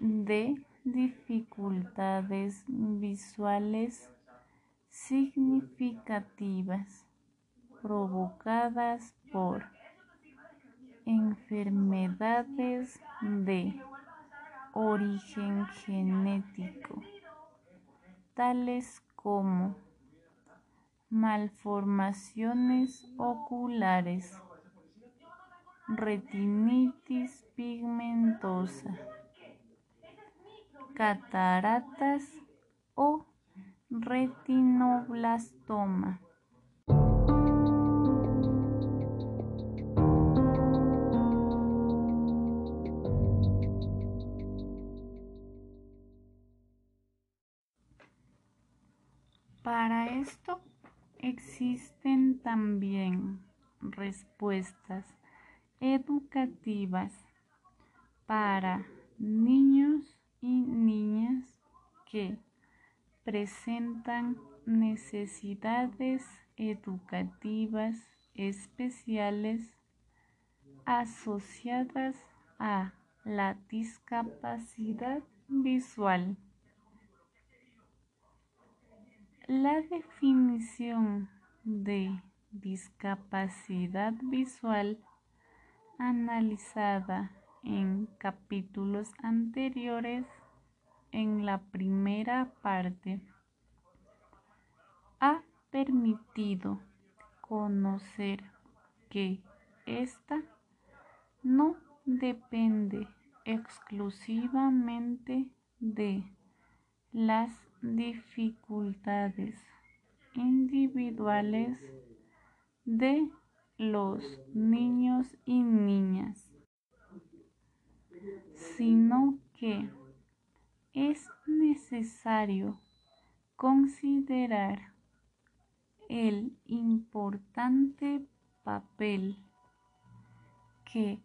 de dificultades visuales significativas provocadas por enfermedades de origen genético, tales como malformaciones oculares, retinitis pigmentosa, cataratas o retinoblastoma. Para esto existen también respuestas educativas para niños y niñas que presentan necesidades educativas especiales asociadas a la discapacidad visual. La definición de discapacidad visual analizada en capítulos anteriores en la primera parte ha permitido conocer que ésta no depende exclusivamente de las dificultades individuales de los niños y niñas, sino que es necesario considerar el importante papel que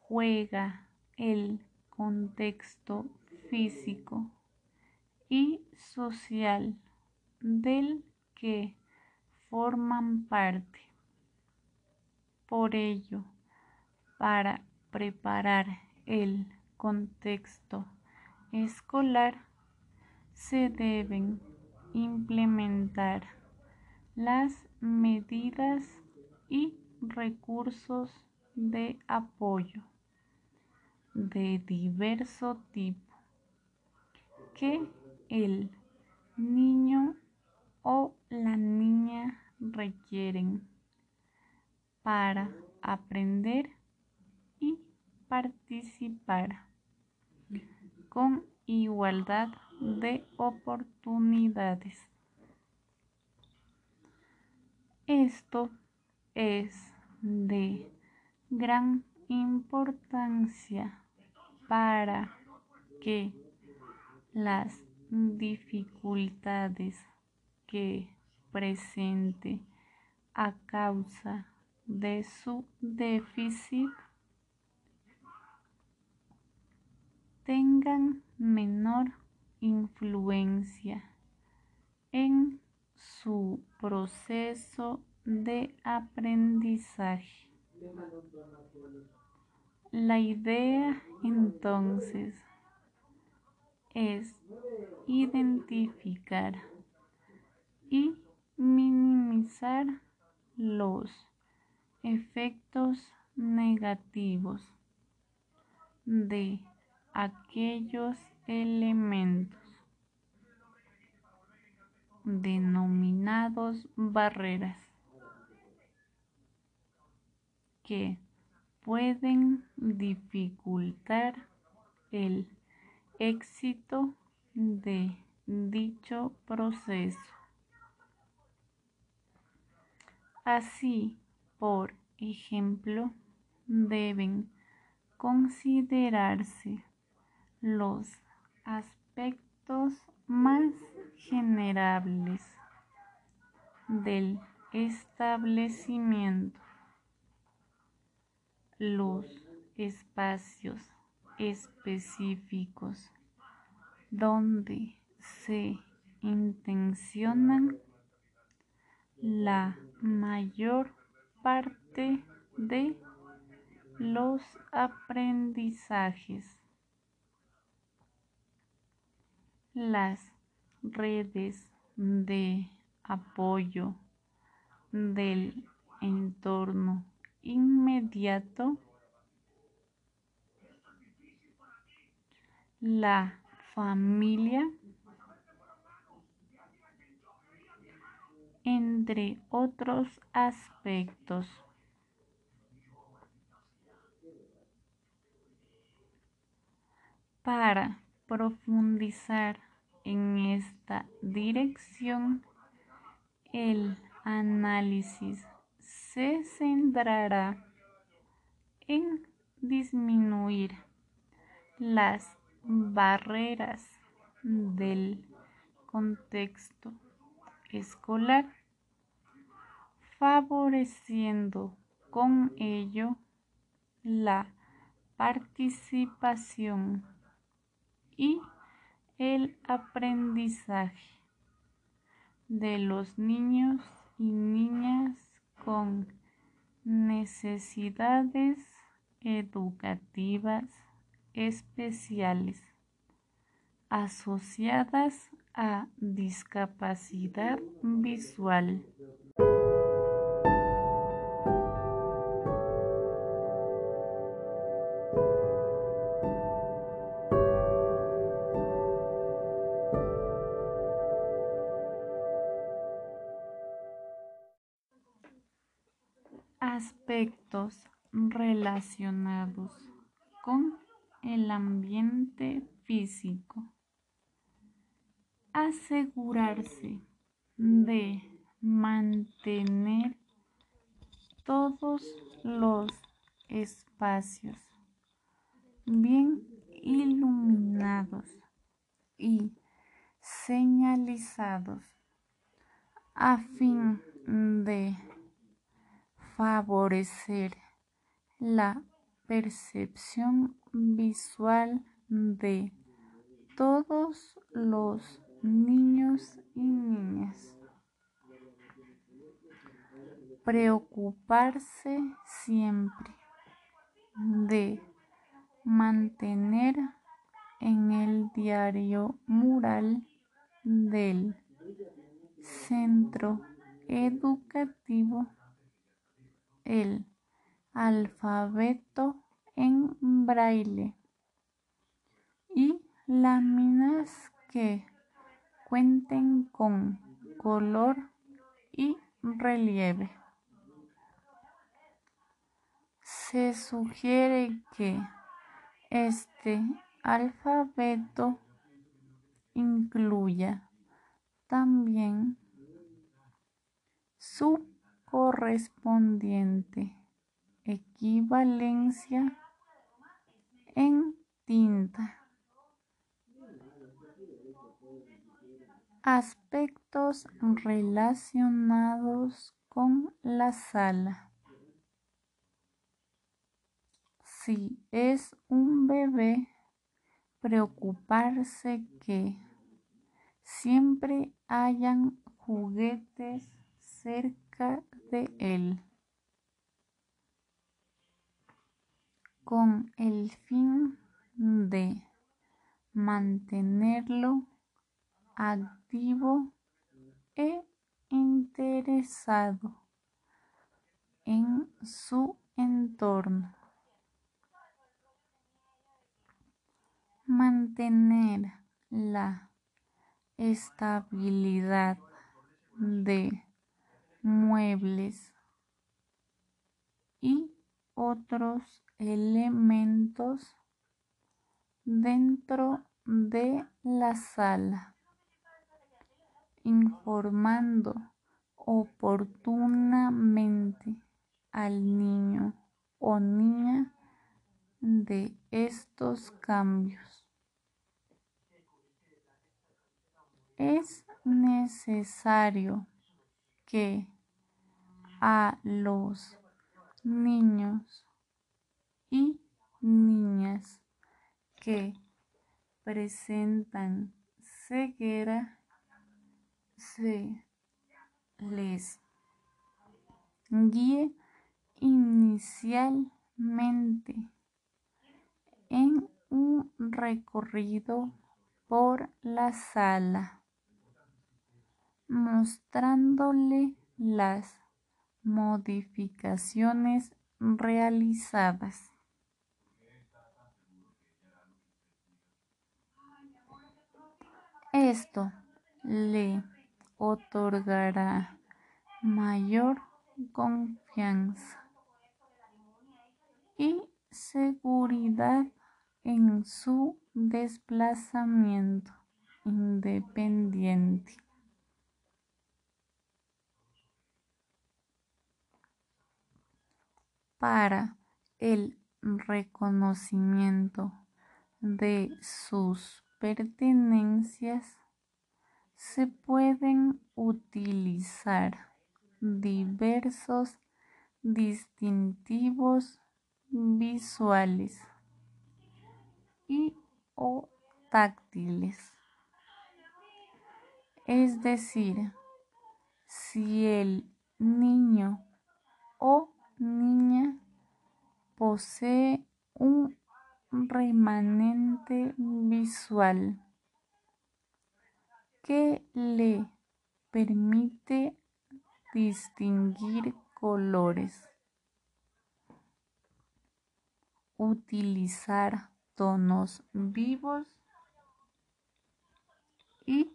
juega el contexto físico y social del que forman parte. Por ello, para preparar el contexto escolar, se deben implementar las medidas y recursos de apoyo de diverso tipo que el niño o la niña requieren para aprender y participar con igualdad de oportunidades. Esto es de gran importancia para que las dificultades que presente a causa de su déficit tengan menor influencia en su proceso de aprendizaje. La idea entonces es identificar y minimizar los efectos negativos de aquellos elementos denominados barreras que pueden dificultar el éxito de dicho proceso. Así, por ejemplo, deben considerarse los aspectos más generables del establecimiento, los espacios específicos donde se intencionan la mayor parte de los aprendizajes. Las redes de apoyo del entorno inmediato, la familia, entre otros aspectos. Para profundizar en esta dirección, el análisis se centrará en disminuir las barreras del contexto escolar, favoreciendo con ello la participación y el aprendizaje de los niños y niñas con necesidades educativas especiales asociadas a discapacidad visual. Aspectos relacionados con el ambiente físico. Asegurarse de mantener todos los espacios bien iluminados y señalizados a fin de favorecer la percepción visual de todos los niños y niñas. Preocuparse siempre de mantener en el diario mural del centro educativo el alfabeto en braille y láminas que cuenten con color y relieve. Se sugiere que este alfabeto incluya también su correspondiente equivalencia en tinta. Aspectos relacionados con la sala. Si es un bebé, preocuparse que siempre hayan juguetes cerca de él. Con el fin de mantenerlo activo e interesado en su entorno. Mantener la estabilidad de muebles y otros elementos dentro de la sala, informando oportunamente al niño o niña de estos cambios. Es necesario que a los niños y niñas que presentan ceguera se les guíe inicialmente en un recorrido por la sala, mostrándole las modificaciones realizadas. Esto le otorgará mayor confianza y seguridad en su desplazamiento independiente. Para el reconocimiento de sus pertenencias se pueden utilizar diversos distintivos visuales y o táctiles. Es decir, si el niño o niña posee un remanente visual que le permite distinguir colores, utilizar tonos vivos y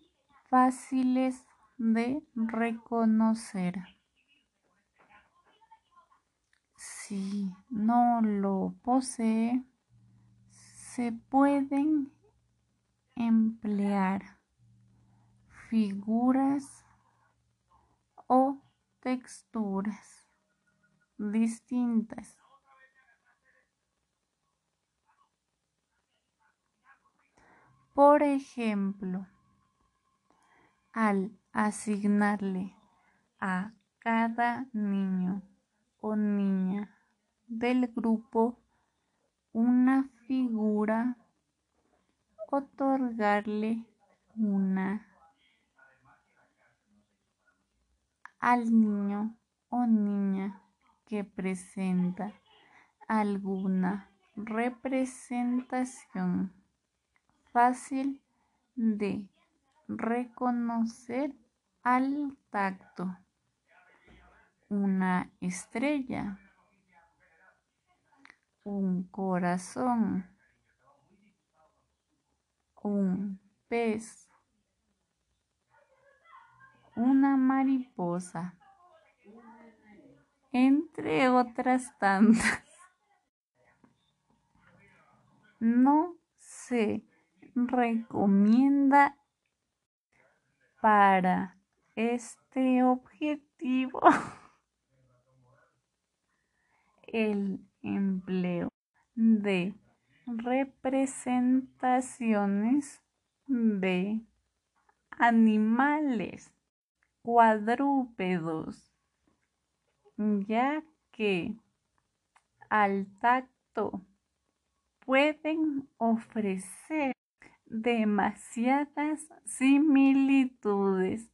fáciles de reconocer. Si no lo posee, se pueden emplear figuras o texturas distintas. Por ejemplo, al asignarle a cada niño o niña del grupo una figura, otorgarle una al niño o niña que presenta alguna representación fácil de reconocer al tacto. Una estrella, un corazón, un pez, una mariposa, entre otras tantas. No se recomienda para este objetivo [LAUGHS] el empleo de representaciones de animales cuadrúpedos, ya que al tacto pueden ofrecer demasiadas similitudes.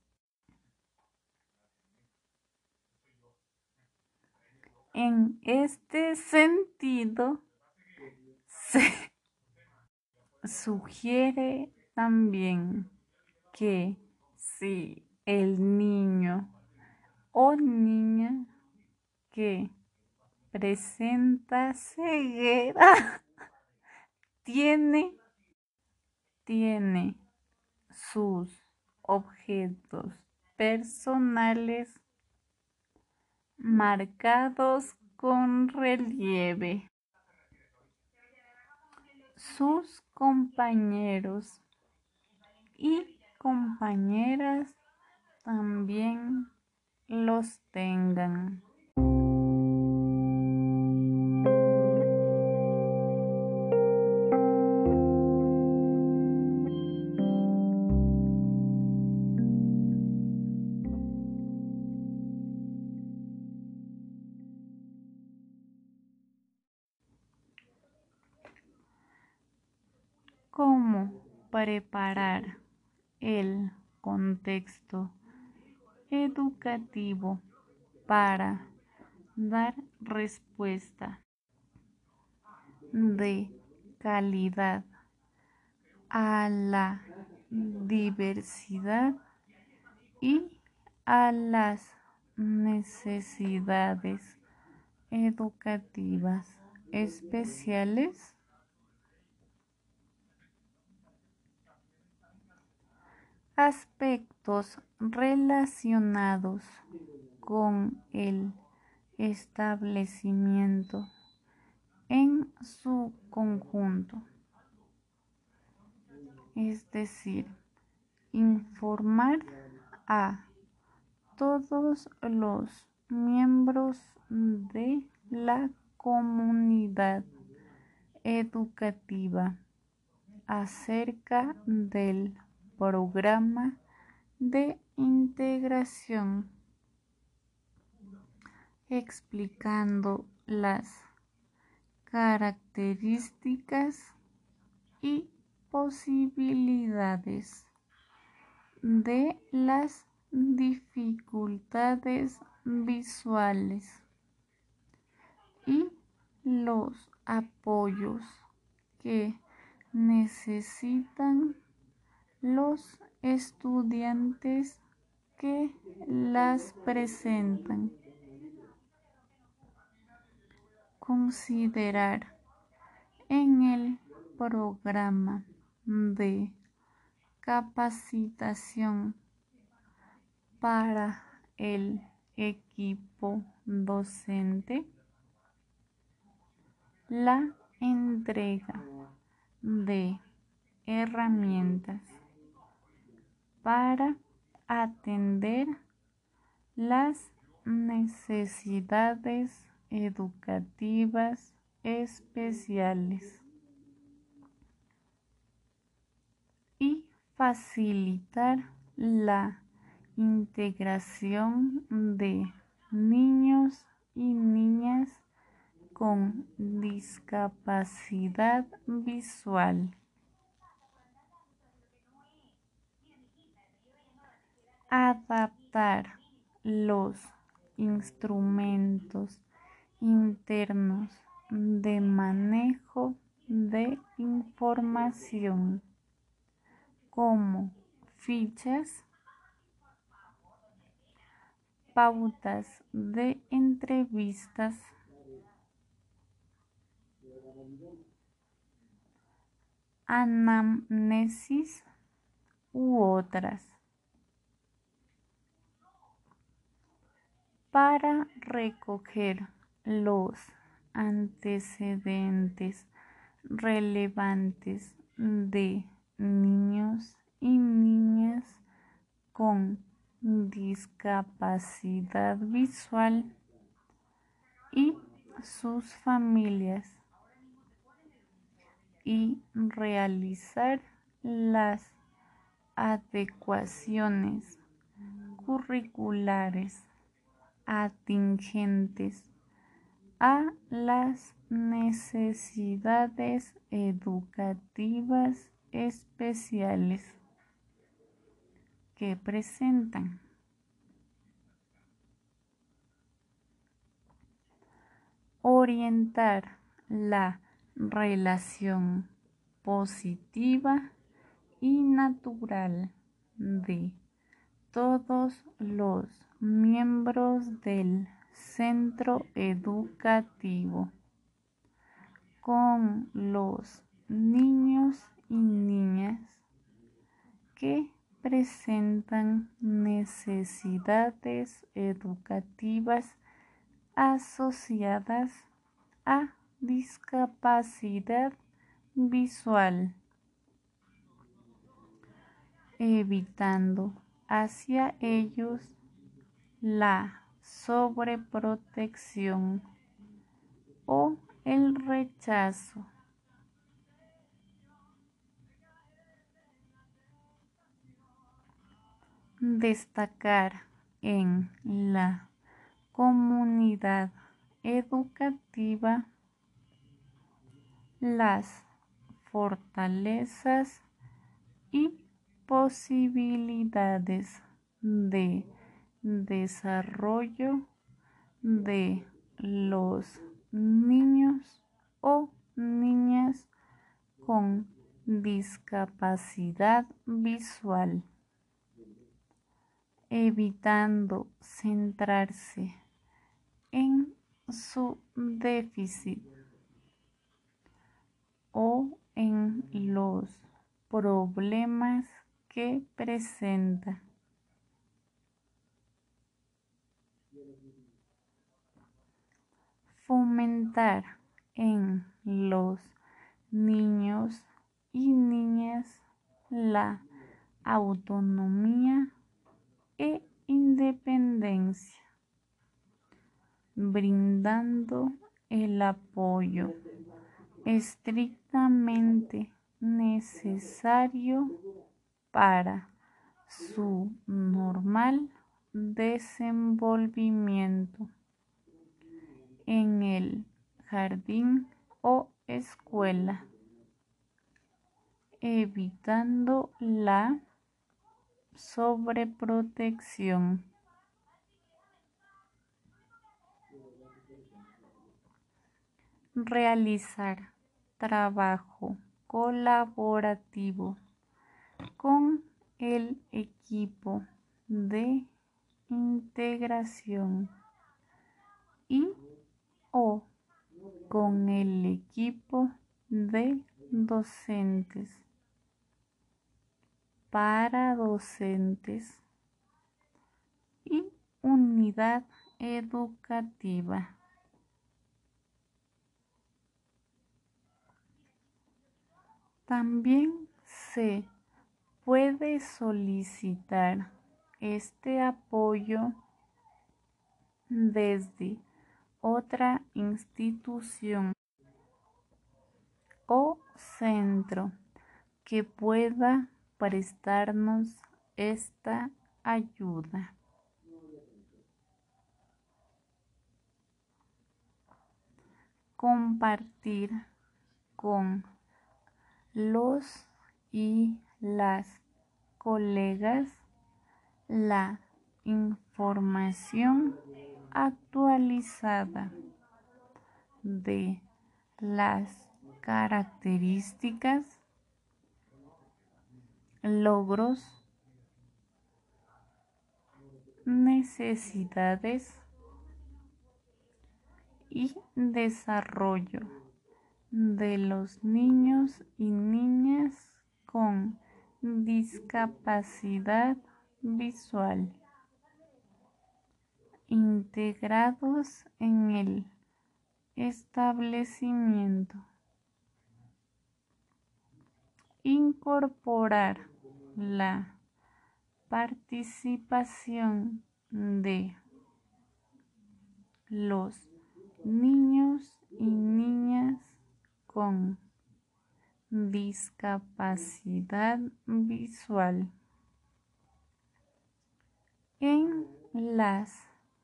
En este sentido, se sugiere también que si el niño o niña que presenta ceguera [LAUGHS] tiene tiene sus objetos personales marcados con relieve. Sus compañeros y compañeras también los tengan. Preparar el contexto educativo para dar respuesta de calidad a la diversidad y a las necesidades educativas especiales aspectos relacionados con el establecimiento en su conjunto, es decir, informar a todos los miembros de la comunidad educativa acerca del programa de integración explicando las características y posibilidades de las dificultades visuales y los apoyos que necesitan los estudiantes que las presentan. Considerar en el programa de capacitación para el equipo docente la entrega de herramientas para atender las necesidades educativas especiales y facilitar la integración de niños y niñas con discapacidad visual. Adaptar los instrumentos internos de manejo de información como fichas, pautas de entrevistas, anamnesis u otras. Para recoger los antecedentes relevantes de niños y niñas con discapacidad visual y sus familias y realizar las adecuaciones curriculares atingentes a las necesidades educativas especiales que presentan. Orientar la relación positiva y natural de todos los miembros del centro educativo con los niños y niñas que presentan necesidades educativas asociadas a discapacidad visual, evitando hacia ellos la sobreprotección o el rechazo. destacar en la comunidad educativa las fortalezas y posibilidades de desarrollo de los niños o niñas con discapacidad visual evitando centrarse en su déficit o en los problemas que presenta. Fomentar en los niños y niñas la autonomía e independencia, brindando el apoyo estrictamente necesario para su normal desenvolvimiento en el jardín o escuela, evitando la sobreprotección. Realizar trabajo colaborativo con el equipo de integración y o con el equipo de docentes para docentes y unidad educativa. También se puede solicitar este apoyo desde otra institución o centro que pueda prestarnos esta ayuda. Compartir con los y las colegas la información actualizada de las características, logros, necesidades y desarrollo de los niños y niñas con discapacidad visual integrados en el establecimiento. Incorporar la participación de los niños y niñas con discapacidad visual. En las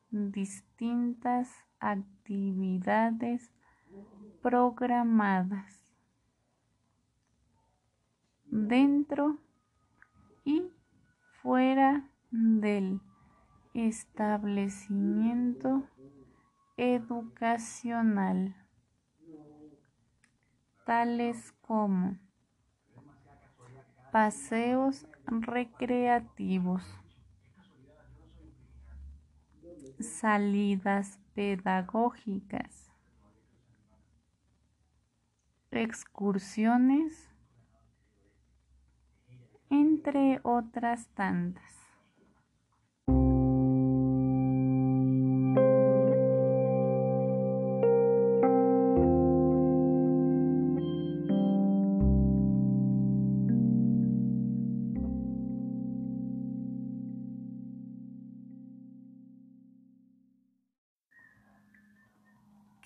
distintas actividades programadas dentro y fuera del establecimiento educacional, tales como paseos recreativos, salidas pedagógicas, excursiones, entre otras tantas.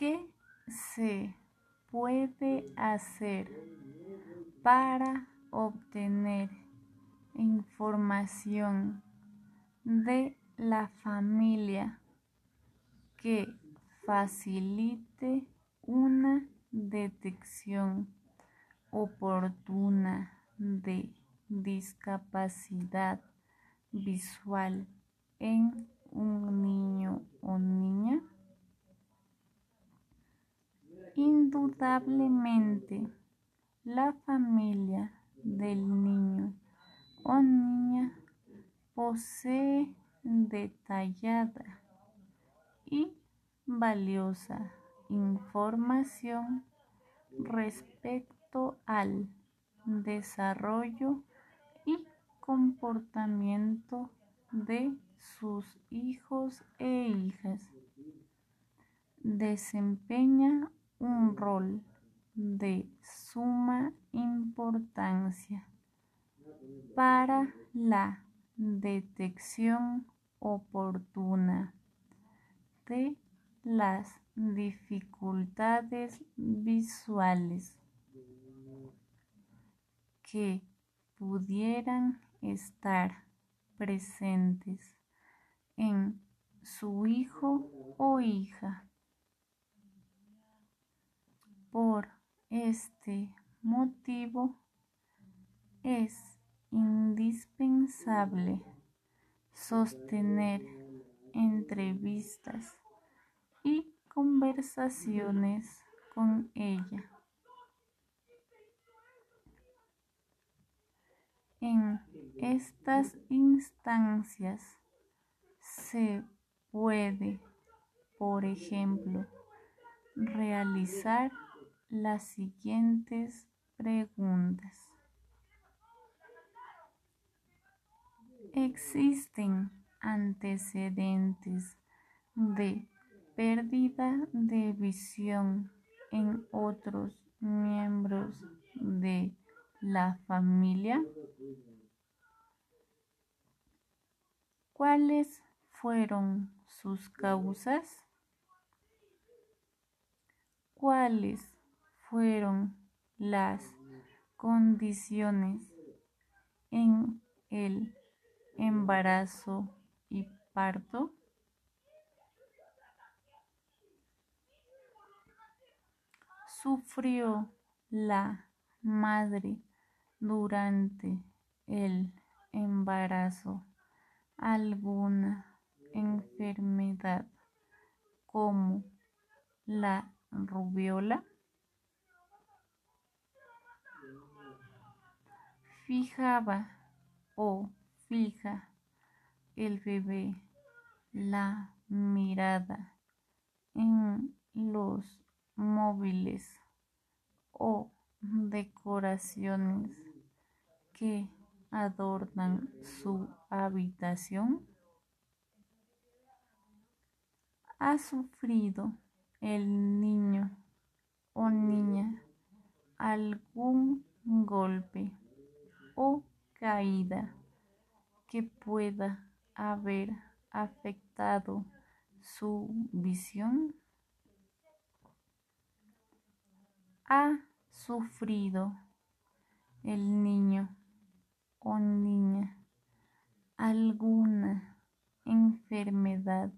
¿Qué se puede hacer para obtener información de la familia que facilite una detección oportuna de discapacidad visual en un niño o niña? Indudablemente, la familia del niño o niña posee detallada y valiosa información respecto al desarrollo y comportamiento de sus hijos e hijas. Desempeña un rol de suma importancia para la detección oportuna de las dificultades visuales que pudieran estar presentes en su hijo o hija. Por este motivo es indispensable sostener entrevistas y conversaciones con ella. En estas instancias se puede, por ejemplo, realizar las siguientes preguntas. ¿Existen antecedentes de pérdida de visión en otros miembros de la familia? ¿Cuáles fueron sus causas? cuáles fueron las condiciones en el embarazo y parto? ¿Sufrió la madre durante el embarazo alguna enfermedad como la rubiola? Fijaba o fija el bebé la mirada en los móviles o decoraciones que adornan su habitación? ¿Ha sufrido el niño o niña algún golpe o caída que pueda haber afectado su visión? ¿Ha sufrido el niño o niña alguna enfermedad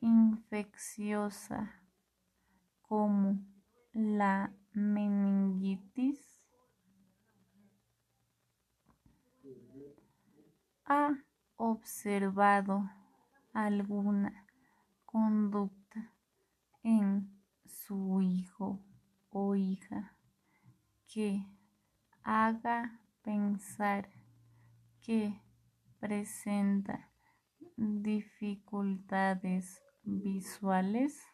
infecciosa como la meningitis? ¿Ha observado alguna conducta en su hijo o hija que haga pensar que presenta dificultades visuales?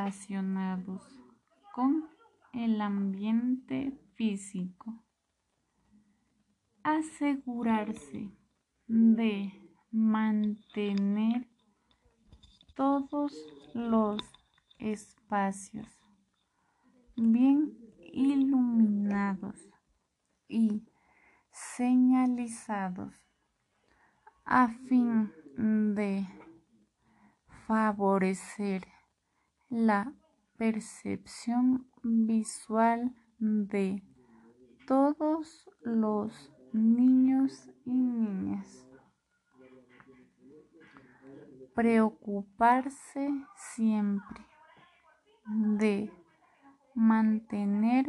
Relacionados con el ambiente físico. Asegurarse de mantener todos los espacios bien iluminados y señalizados a fin de favorecer la percepción visual de todos los niños y niñas. Preocuparse siempre de mantener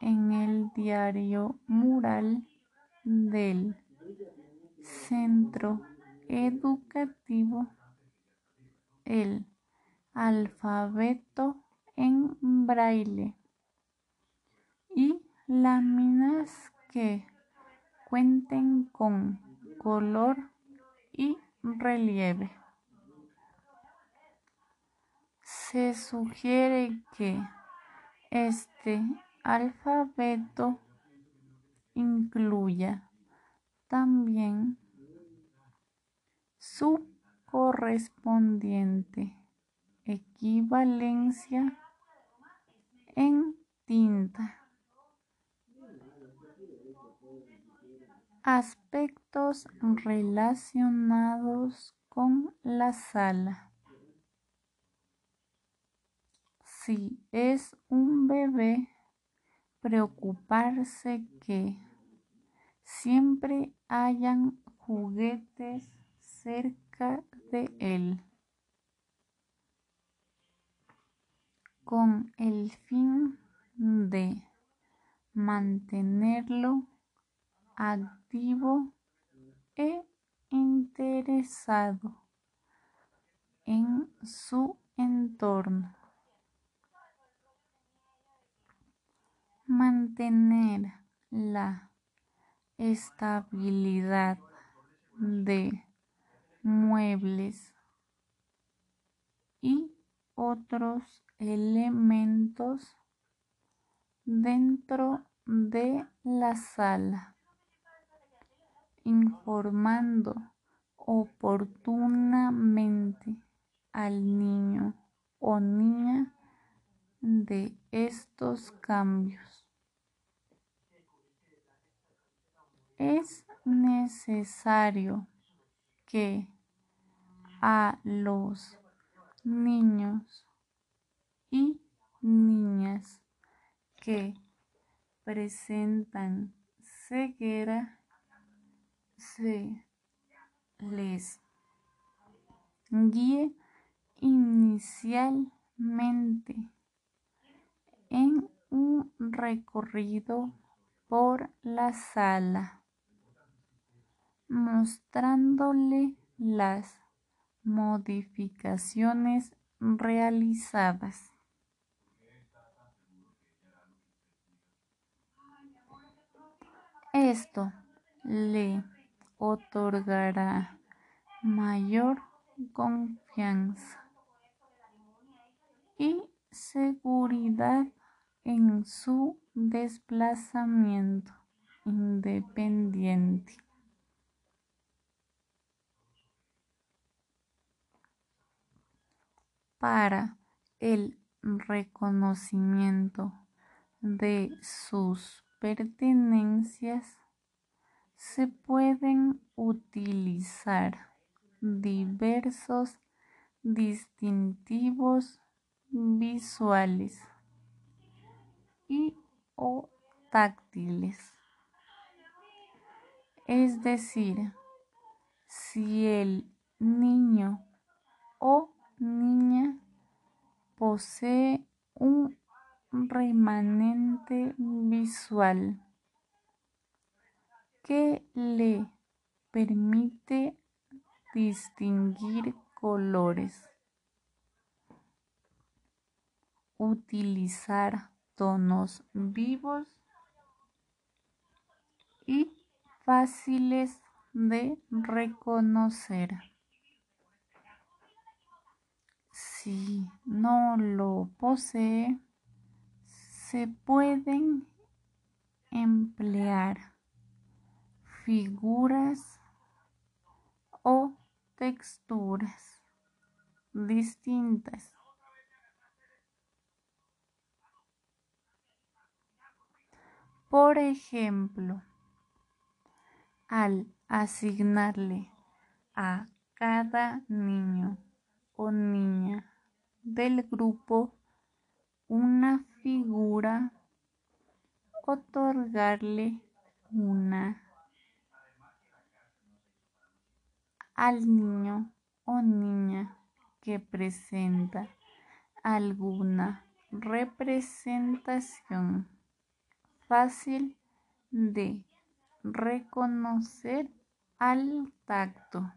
en el diario mural del centro educativo el alfabeto en braille y láminas que cuenten con color y relieve. Se sugiere que este alfabeto incluya también su correspondiente equivalencia en tinta. Aspectos relacionados con la sala. Si es un bebé, preocuparse que siempre hayan juguetes cerca de él. Con el fin de mantenerlo activo e interesado en su entorno. Mantener la estabilidad de muebles y otros elementos dentro de la sala. informando oportunamente al niño o niña de estos cambios. Es necesario que a los niños y niñas que presentan ceguera se les guíe inicialmente en un recorrido por la sala, mostrándole las modificaciones realizadas. Esto le otorgará mayor confianza y seguridad en su desplazamiento independiente. Para el reconocimiento de sus pertenencias se pueden utilizar diversos distintivos visuales y o táctiles. Es decir, si el niño o niña posee un remanente visual que le permite distinguir colores, utilizar tonos vivos y fáciles de reconocer. Si no lo posee, se pueden emplear figuras o texturas distintas. Por ejemplo, al asignarle a cada niño o niña del grupo una figura, otorgarle una al niño o niña que presenta alguna representación fácil de reconocer al tacto.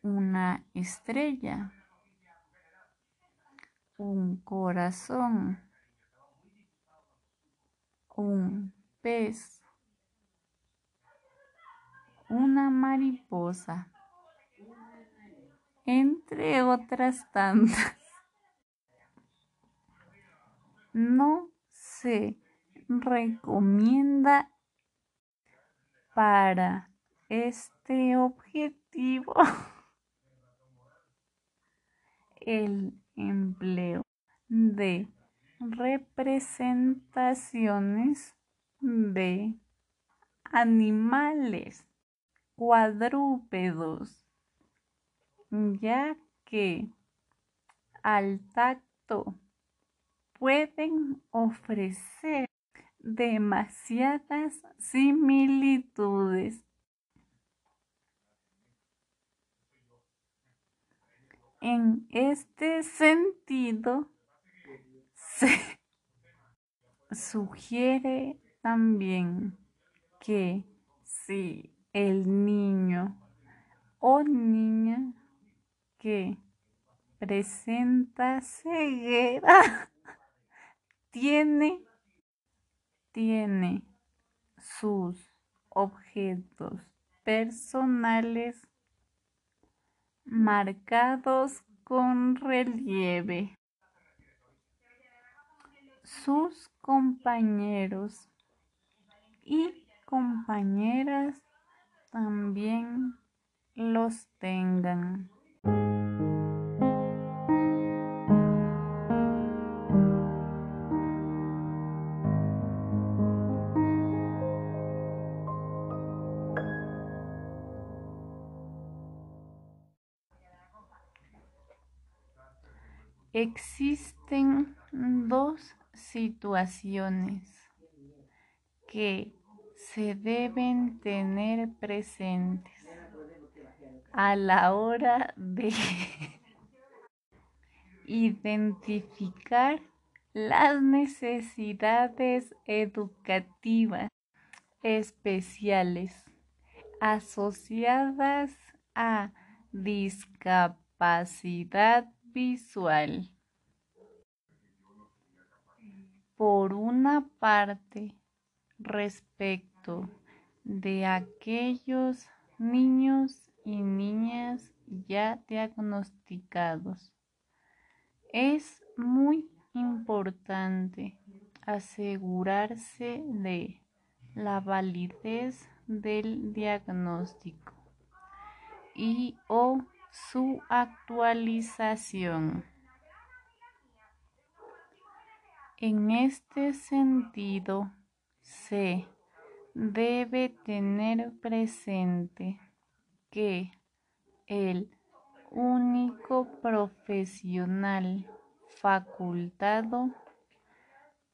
Una estrella un corazón, un pez, una mariposa, entre otras tantas. No se recomienda para este objetivo [LAUGHS] el empleo de representaciones de animales cuadrúpedos, ya que al tacto pueden ofrecer demasiadas similitudes En este sentido, se sugiere también que si el niño o niña que presenta ceguera [LAUGHS] tiene, tiene sus objetos personales marcados con relieve. Sus compañeros y compañeras también los tengan. Existen dos situaciones que se deben tener presentes a la hora de [LAUGHS] identificar las necesidades educativas especiales asociadas a discapacidad visual. Por una parte, respecto de aquellos niños y niñas ya diagnosticados, es muy importante asegurarse de la validez del diagnóstico y o su actualización. En este sentido, se debe tener presente que el único profesional facultado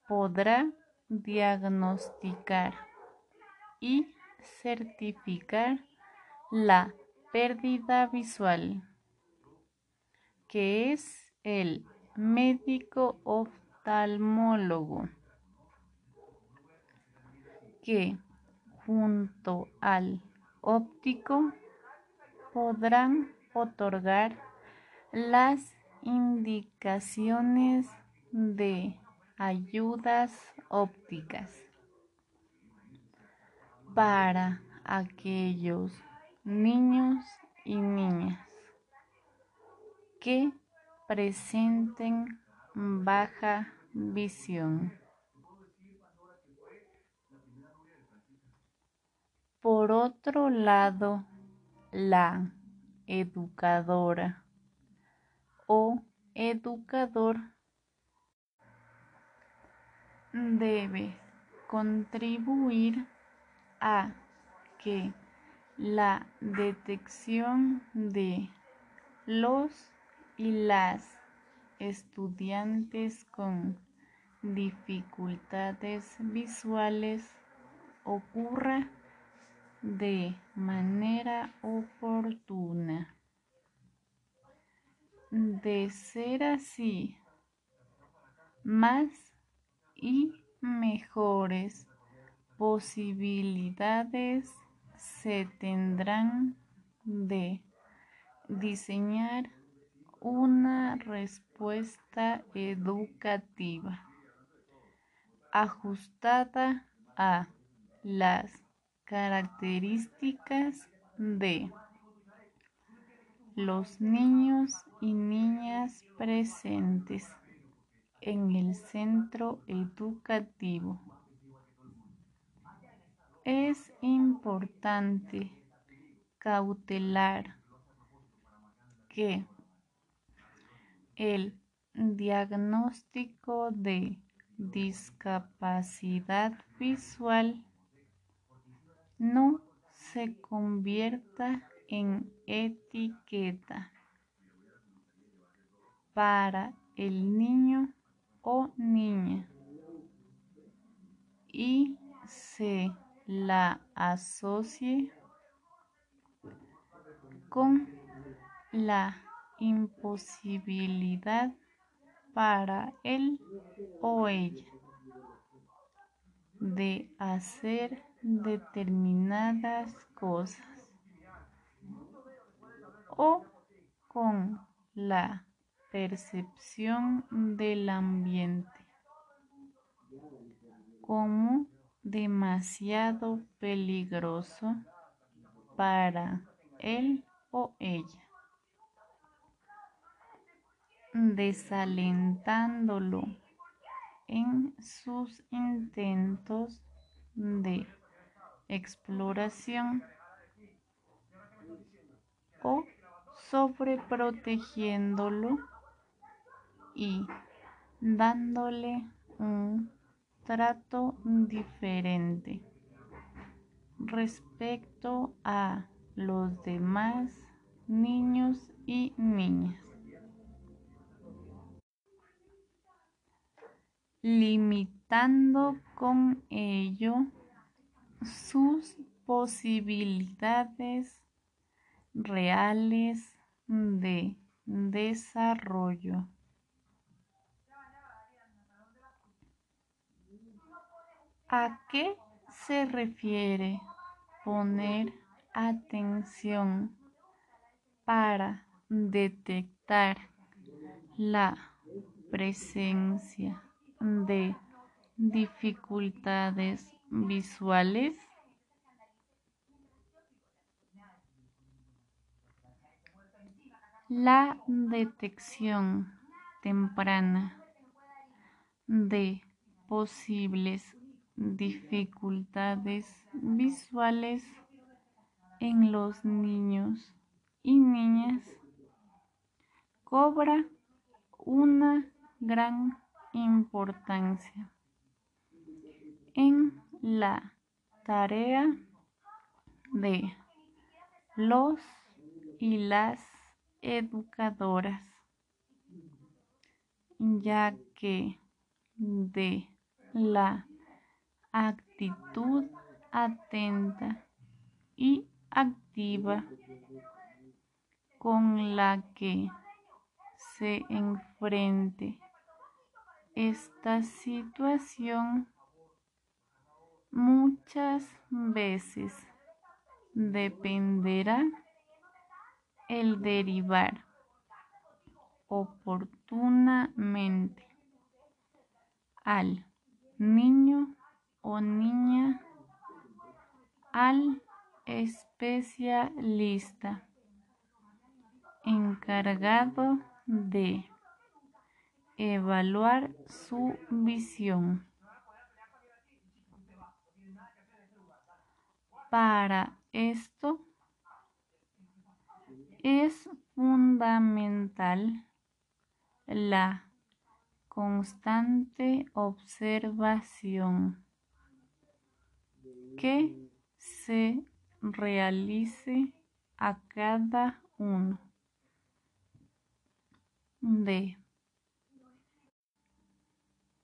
podrá diagnosticar y certificar la pérdida visual, que es el médico oftalmólogo, que junto al óptico podrán otorgar las indicaciones de ayudas ópticas para aquellos niños y niñas que presenten baja visión. Por otro lado, la educadora o educador debe contribuir a que la detección de los y las estudiantes con dificultades visuales ocurra de manera oportuna. De ser así, más y mejores posibilidades se tendrán de diseñar una respuesta educativa ajustada a las características de los niños y niñas presentes en el centro educativo. Es importante cautelar que el diagnóstico de discapacidad visual no se convierta en etiqueta para el niño o niña y se la asocie con la imposibilidad para él o ella de hacer determinadas cosas o con la percepción del ambiente como demasiado peligroso para él o ella, desalentándolo en sus intentos de exploración o sobreprotegiéndolo y dándole un trato diferente respecto a los demás niños y niñas. limitando con ello sus posibilidades reales de desarrollo. ¿A qué se refiere poner atención para detectar la presencia de dificultades visuales? La detección temprana de posibles dificultades visuales en los niños y niñas. Cobra una gran importancia en la tarea de los y las educadoras, ya que de la actitud atenta y activa con la que se enfrente. Esta situación muchas veces dependerá el derivar oportunamente al niño o niña al especialista encargado de evaluar su visión. Para esto es fundamental la constante observación que se realice a cada uno de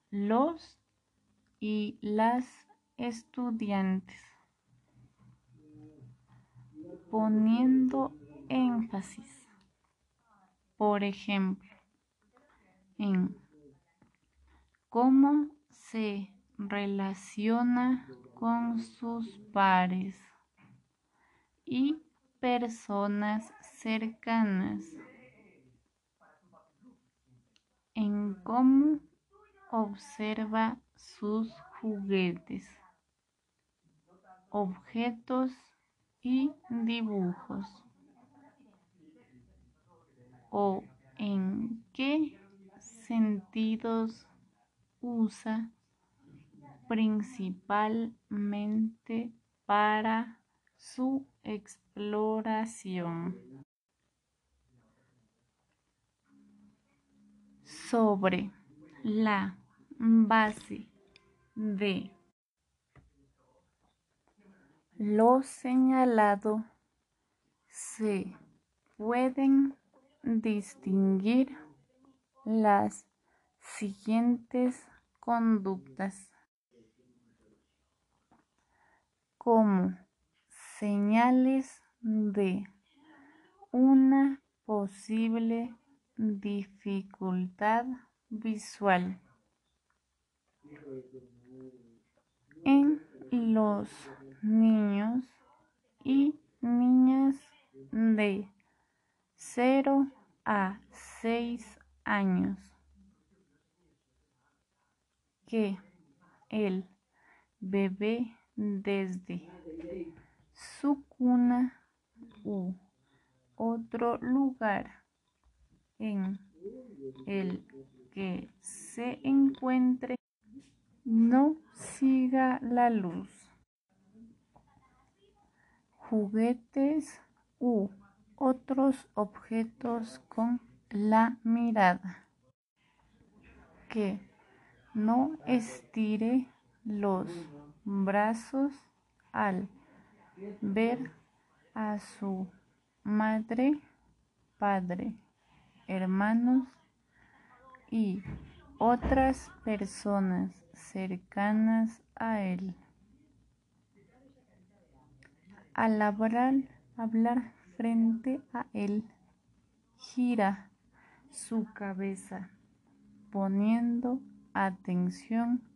los y las estudiantes, poniendo énfasis, por ejemplo, en cómo se relaciona con sus pares y personas cercanas, en cómo Observa sus juguetes, objetos y dibujos. ¿O en qué sentidos usa principalmente para su exploración? Sobre la base de lo señalado se pueden distinguir las siguientes conductas como señales de una posible dificultad visual. En los niños y niñas de 0 a 6 años que el bebé desde su cuna u otro lugar en el que se encuentre no siga la luz. Juguetes u otros objetos con la mirada, que no estire los brazos al ver a su madre, padre, hermanos y otras personas cercanas a él. Al hablar, frente a él, gira su cabeza poniendo atención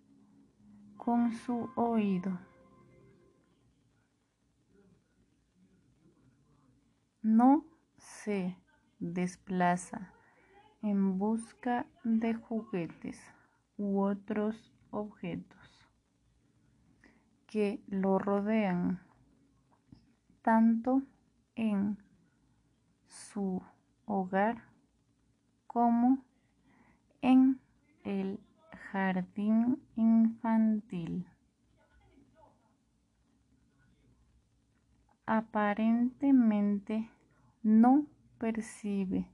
con su oído. No se desplaza en busca de juguetes u otros objetos que lo rodean tanto en su hogar como en el jardín infantil. Aparentemente no percibe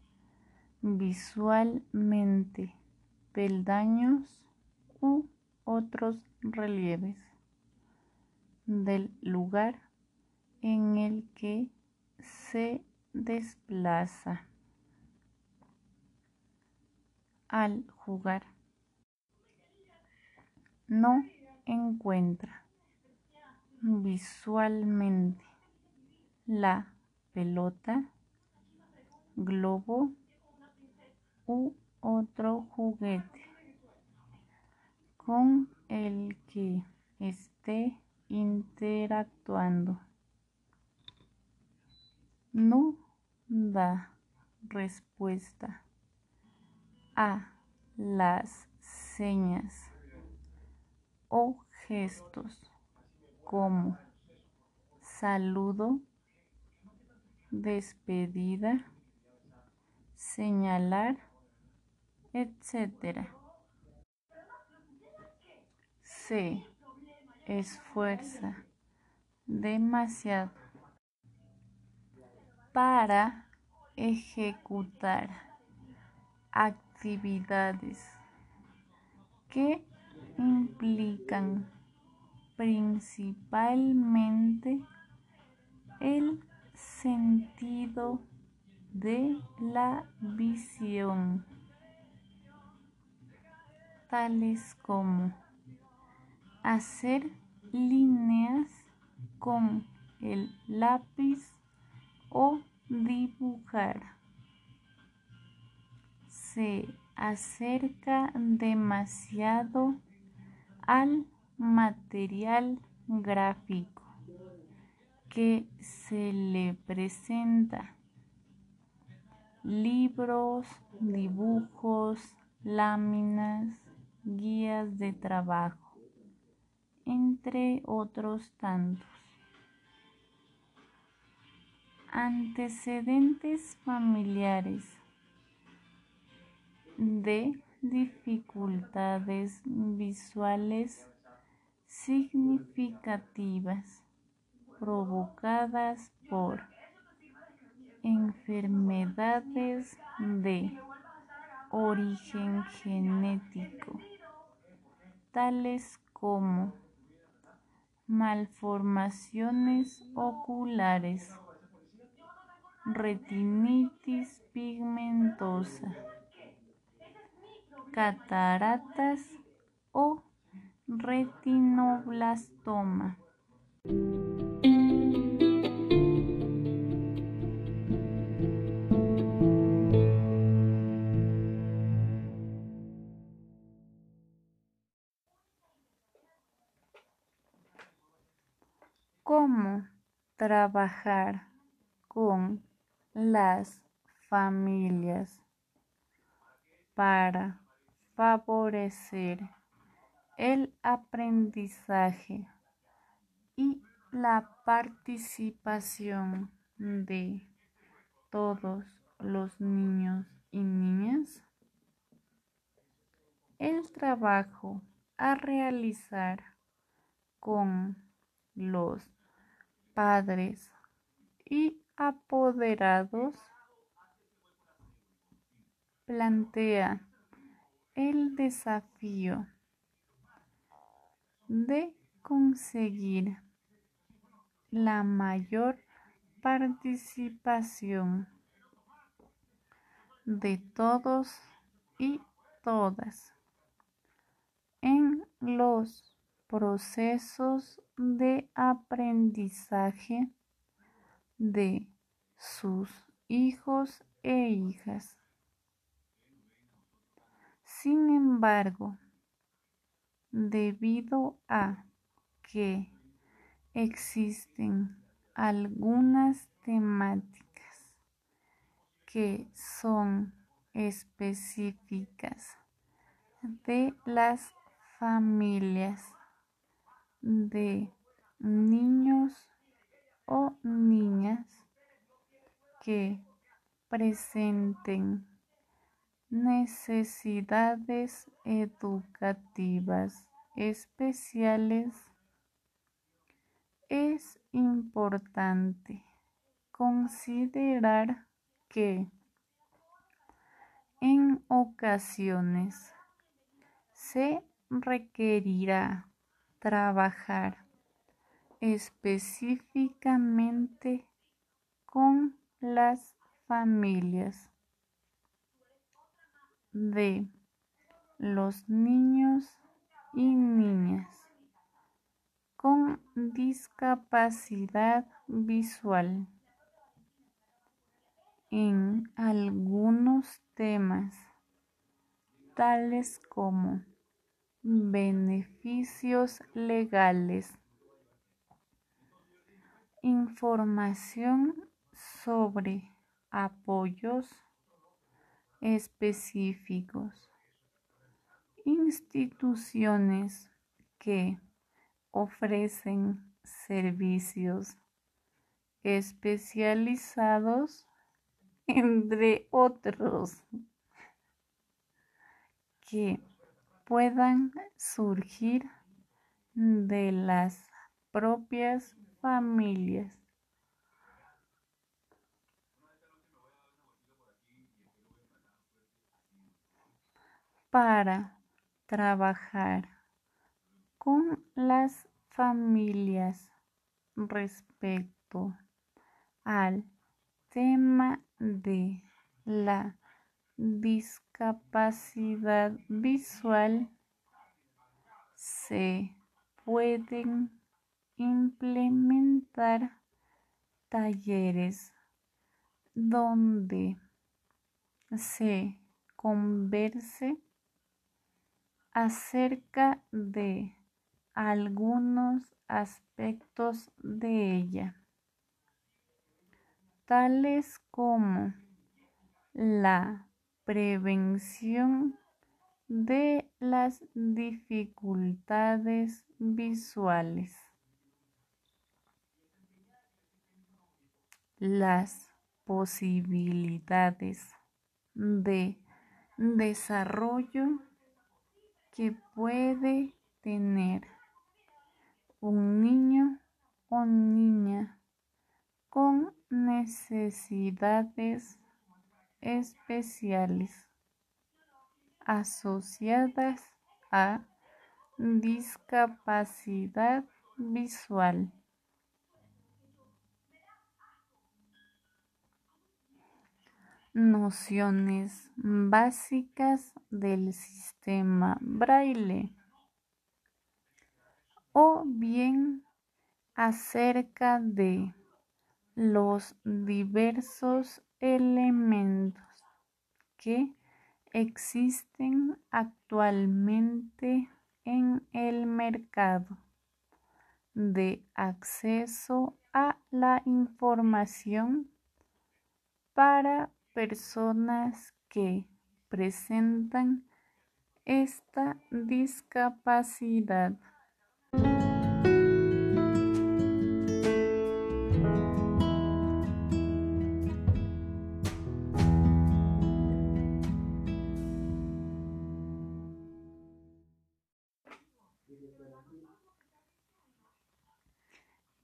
visualmente peldaños u otros relieves del lugar en el que se desplaza al jugar. No encuentra visualmente la pelota, globo u otro juguete con el que esté interactuando. No da respuesta a las señas o gestos como saludo, despedida, señalar, etc. Se esfuerza demasiado para ejecutar actividades que implican principalmente el sentido de la visión, tales como hacer líneas con el lápiz o dibujar. Se acerca demasiado al material gráfico que se le presenta. Libros, dibujos, láminas, guías de trabajo, entre otros tantos. Antecedentes familiares de dificultades visuales significativas provocadas por enfermedades de origen genético, tales como malformaciones oculares, retinitis pigmentosa, cataratas o retinoblastoma. ¿Cómo trabajar con las familias para favorecer el aprendizaje y la participación de todos los niños y niñas. El trabajo a realizar con los padres y apoderados plantea el desafío de conseguir la mayor participación de todos y todas en los procesos de aprendizaje de sus hijos e hijas. Sin embargo, debido a que existen algunas temáticas que son específicas de las familias de niños o niñas que presenten necesidades educativas especiales, es importante considerar que en ocasiones se requerirá trabajar específicamente con las familias de los niños y niñas con discapacidad visual. En algunos temas tales como beneficios legales, información sobre apoyos específicos, instituciones que ofrecen servicios especializados, entre otros, que puedan surgir de las propias familias. Para trabajar con las familias respecto al tema de la discapacidad visual se pueden implementar talleres donde se converse acerca de algunos aspectos de ella, tales como la prevención de las dificultades visuales, las posibilidades de desarrollo que puede tener un niño o niña con necesidades especiales asociadas a discapacidad visual. Nociones básicas del sistema braille. O bien acerca de los diversos elementos que existen actualmente en el mercado de acceso a la información para personas que presentan esta discapacidad.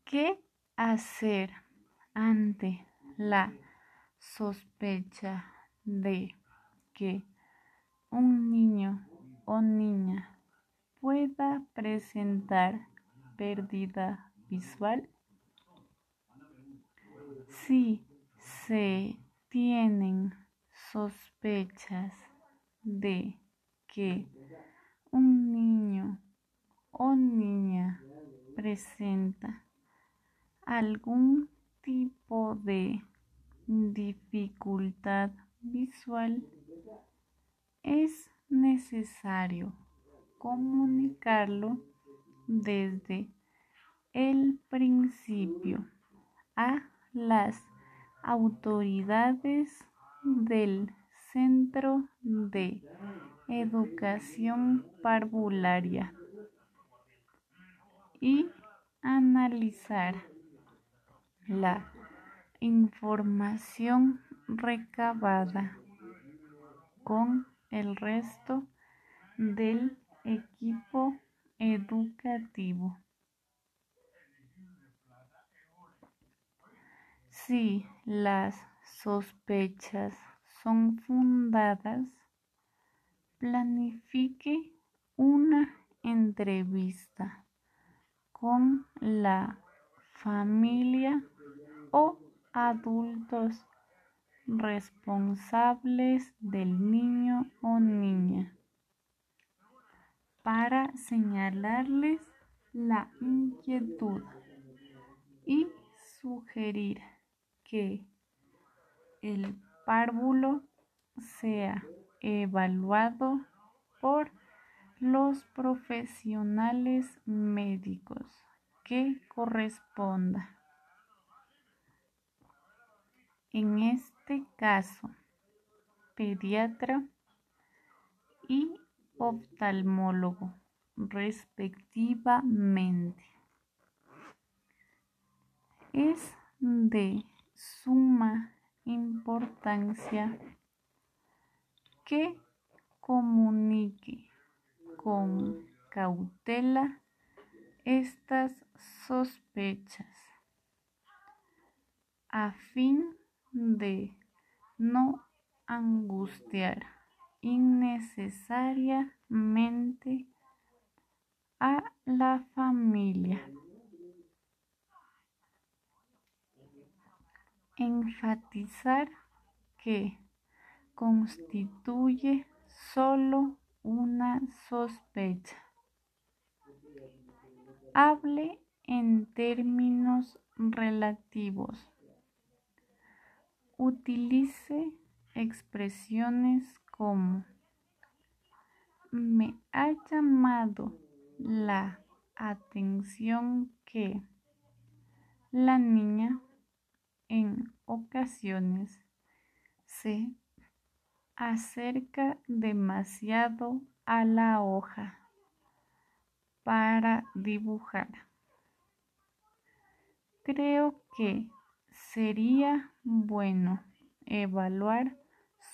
¿Qué hacer ante la sospecha de que un niño o niña pueda presentar pérdida visual? Si se tienen sospechas de que un niño o niña presenta algún tipo de dificultad visual, es necesario comunicarlo desde el principio a las autoridades del Centro de Educación Parvularia y analizar la información recabada con el resto del equipo educativo. Si las sospechas son fundadas, planifique una entrevista con la familia o adultos responsables del niño o niña para señalarles la inquietud y sugerir que el párvulo sea evaluado por los profesionales médicos que corresponda. En este caso, pediatra y oftalmólogo respectivamente. Es de suma importancia que comunique con cautela estas sospechas a fin de no angustiar innecesariamente a la familia. Enfatizar que constituye solo una sospecha. Hable en términos relativos. Utilice expresiones como me ha llamado la atención que la niña en ocasiones se acerca demasiado a la hoja para dibujar. Creo que sería bueno evaluar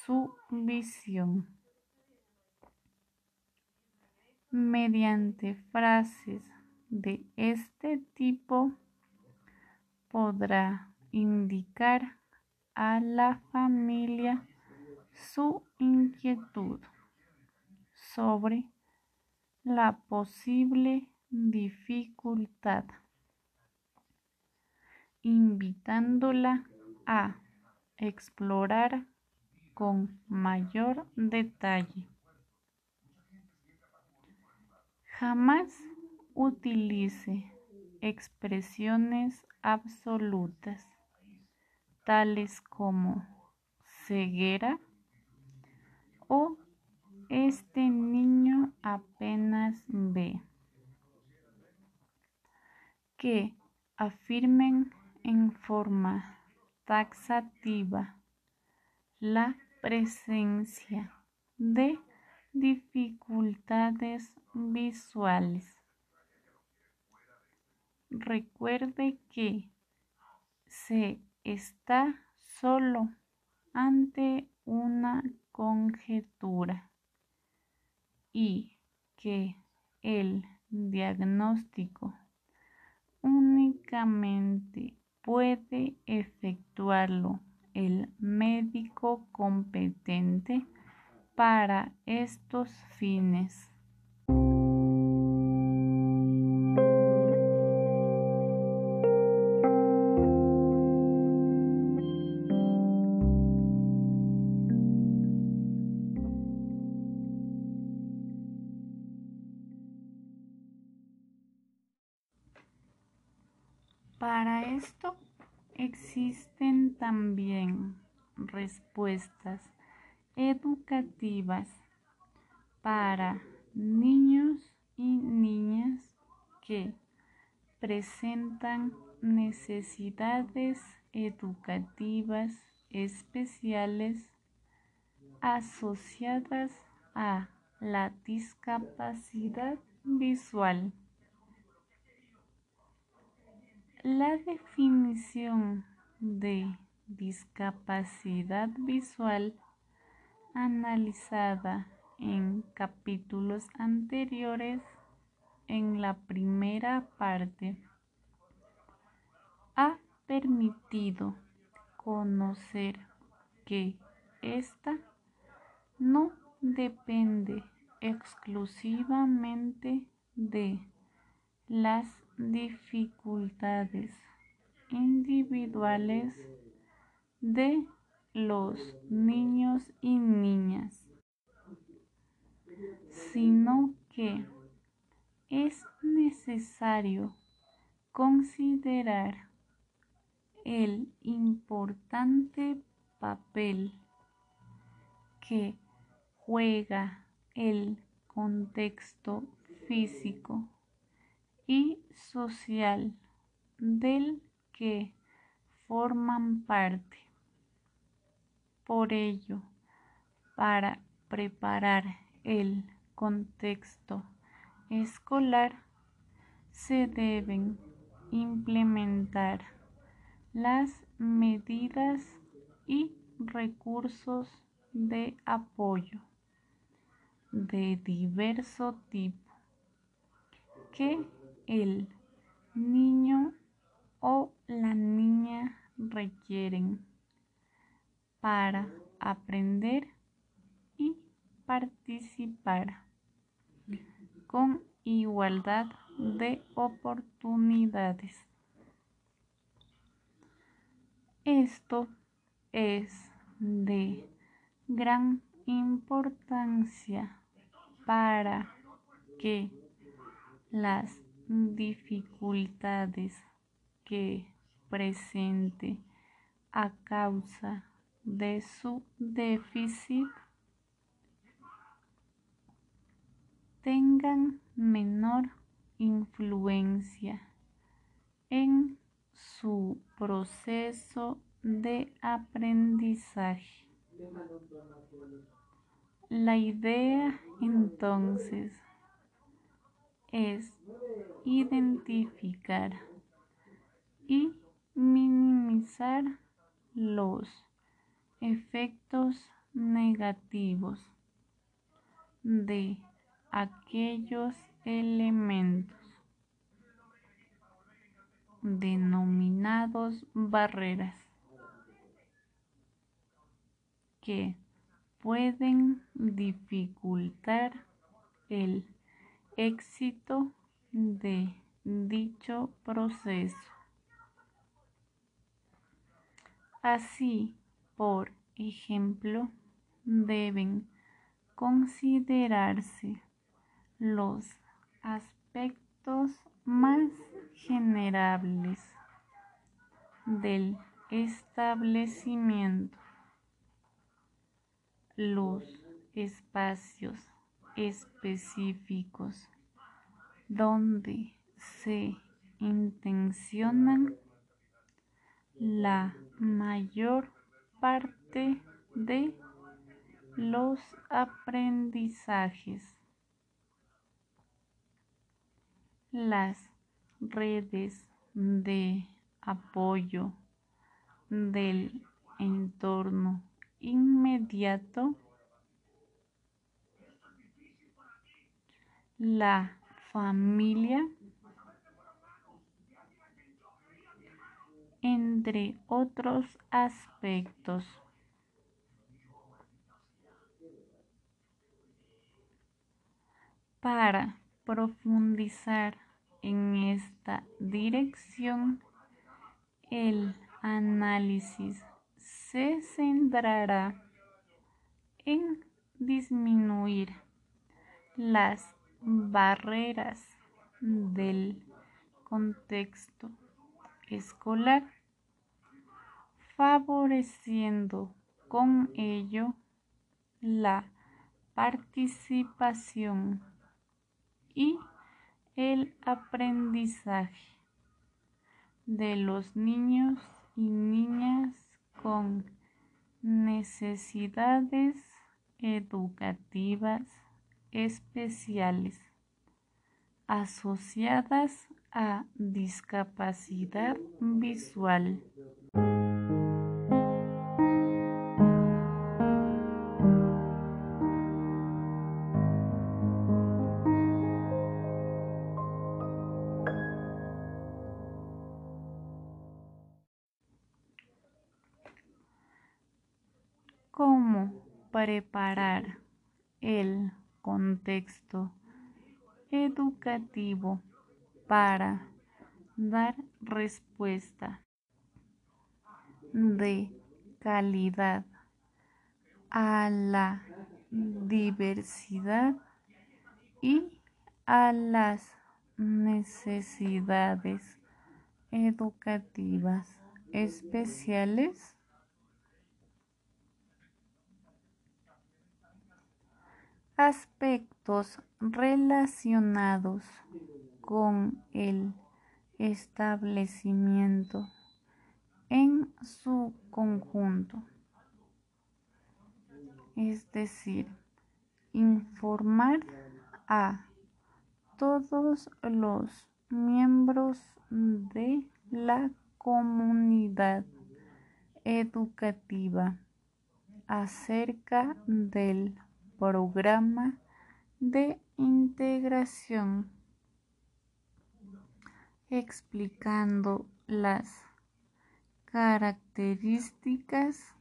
su visión. Mediante frases de este tipo podrá indicar a la familia su inquietud sobre la posible dificultad, invitándola a explorar con mayor detalle. Jamás utilice expresiones absolutas, tales como ceguera, o este niño apenas ve. Que afirmen en forma taxativa la presencia de dificultades visuales. Recuerde que se está solo ante una conjetura y que el diagnóstico únicamente puede efectuarlo el médico competente para estos fines. Respuestas educativas para niños y niñas que presentan necesidades educativas especiales asociadas a la discapacidad visual. La definición de discapacidad visual analizada en capítulos anteriores en la primera parte ha permitido conocer que esta no depende exclusivamente de las dificultades individuales de los niños y niñas, sino que es necesario considerar el importante papel que juega el contexto físico y social del que forman parte. Por ello, para preparar el contexto escolar se deben implementar las medidas y recursos de apoyo de diverso tipo que el niño o la niña requieren para aprender y participar con igualdad de oportunidades. Esto es de gran importancia para que las dificultades que presente a causa de su déficit tengan menor influencia en su proceso de aprendizaje. La idea entonces es identificar y minimizar los efectos negativos de aquellos elementos denominados barreras que pueden dificultar el éxito de dicho proceso. Así, por ejemplo, deben considerarse los aspectos más generables del establecimiento, los espacios específicos donde se intencionan la mayor parte de los aprendizajes. Las redes de apoyo del entorno inmediato la familia entre otros aspectos. Para profundizar en esta dirección, el análisis se centrará en disminuir las barreras del contexto escolar, favoreciendo con ello la participación y el aprendizaje de los niños y niñas con necesidades educativas especiales asociadas a discapacidad visual. Preparar el contexto educativo para dar respuesta de calidad a la diversidad y a las necesidades educativas especiales aspectos relacionados con el establecimiento en su conjunto, es decir, informar a todos los miembros de la comunidad educativa acerca del programa de integración explicando las características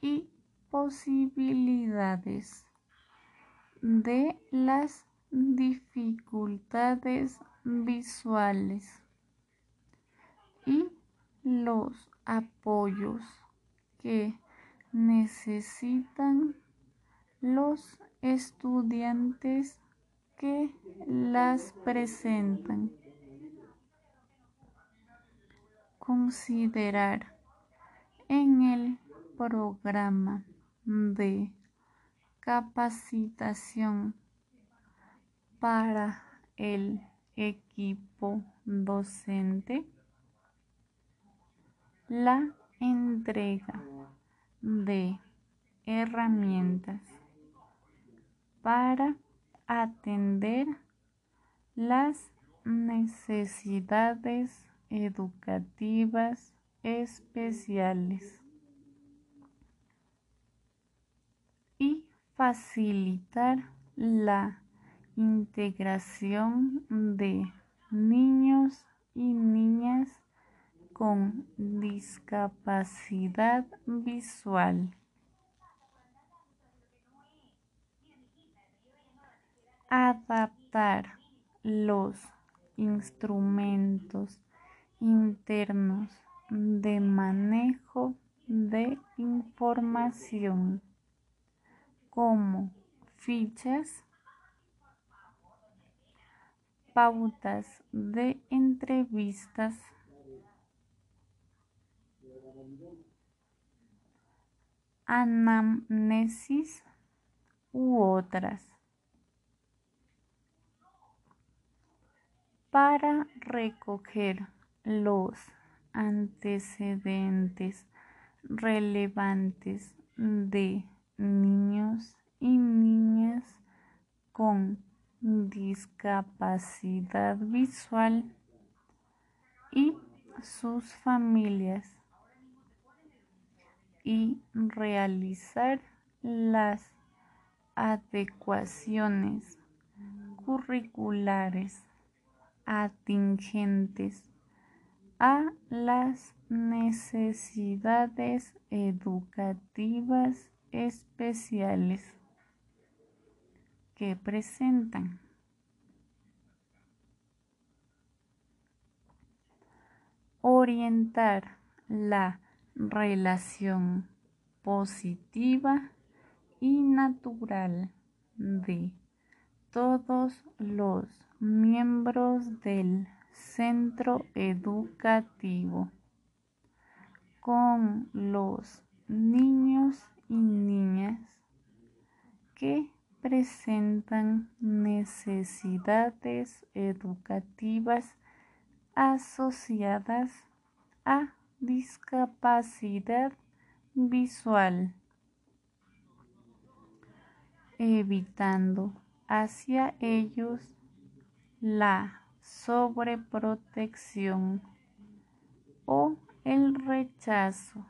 y posibilidades de las dificultades visuales y los apoyos que necesitan los estudiantes que las presentan. Considerar en el programa de capacitación para el equipo docente la entrega de herramientas para atender las necesidades educativas especiales y facilitar la integración de niños y niñas con discapacidad visual. Adaptar los instrumentos internos de manejo de información como fichas, pautas de entrevistas, anamnesis u otras. Para recoger los antecedentes relevantes de niños y niñas con discapacidad visual y sus familias y realizar las adecuaciones curriculares atingentes a las necesidades educativas especiales que presentan. Orientar la relación positiva y natural de todos los miembros del centro educativo con los niños y niñas que presentan necesidades educativas asociadas a discapacidad visual, evitando hacia ellos la sobreprotección o el rechazo.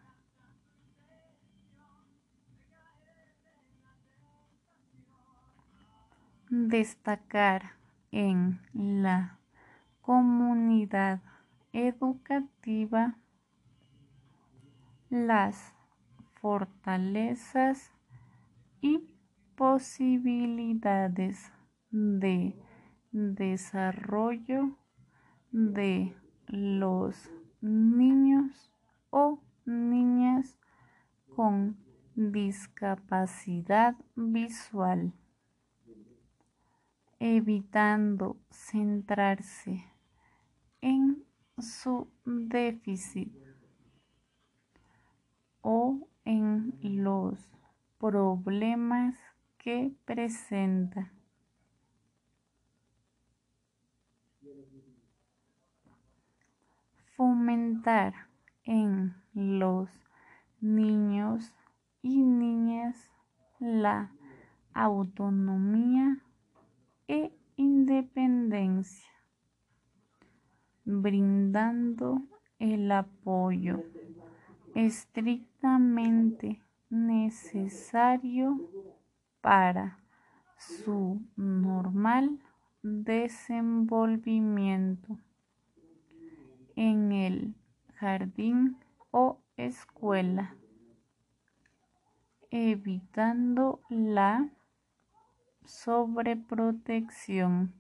Destacar en la comunidad educativa las fortalezas y posibilidades de desarrollo de los niños o niñas con discapacidad visual, evitando centrarse en su déficit o en los problemas que presenta. fomentar en los niños y niñas la autonomía e independencia, brindando el apoyo estrictamente necesario para su normal desenvolvimiento en el jardín o escuela, evitando la sobreprotección.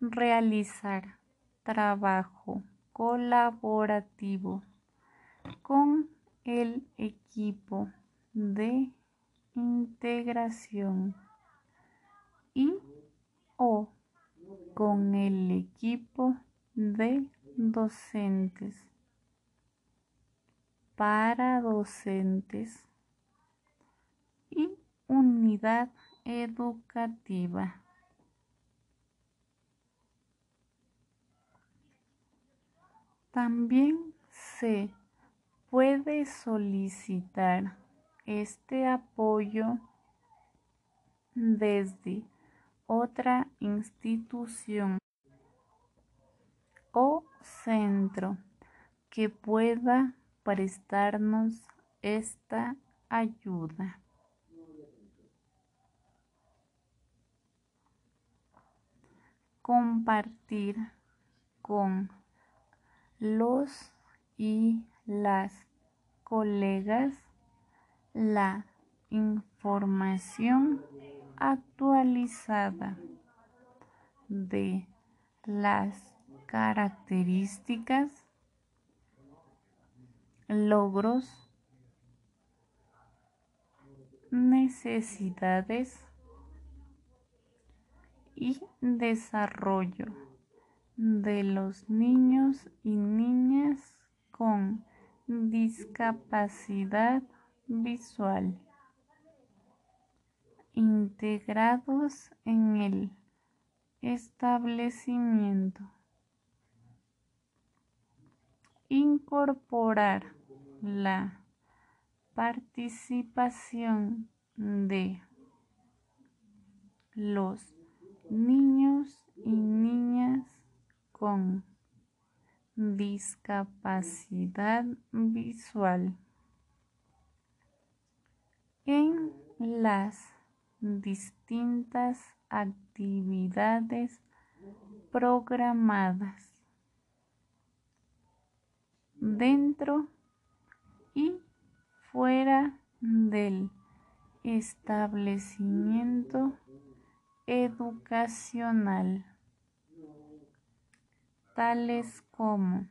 Realizar trabajo colaborativo con el equipo de integración y o con el equipo de docentes para docentes y unidad educativa. También se puede solicitar este apoyo desde otra institución o centro que pueda prestarnos esta ayuda. Compartir con los y las colegas la información actualizada de las características, logros, necesidades y desarrollo de los niños y niñas con discapacidad visual integrados en el establecimiento. Incorporar la participación de los niños y niñas con discapacidad visual. En las distintas actividades programadas dentro y fuera del establecimiento educacional, tales como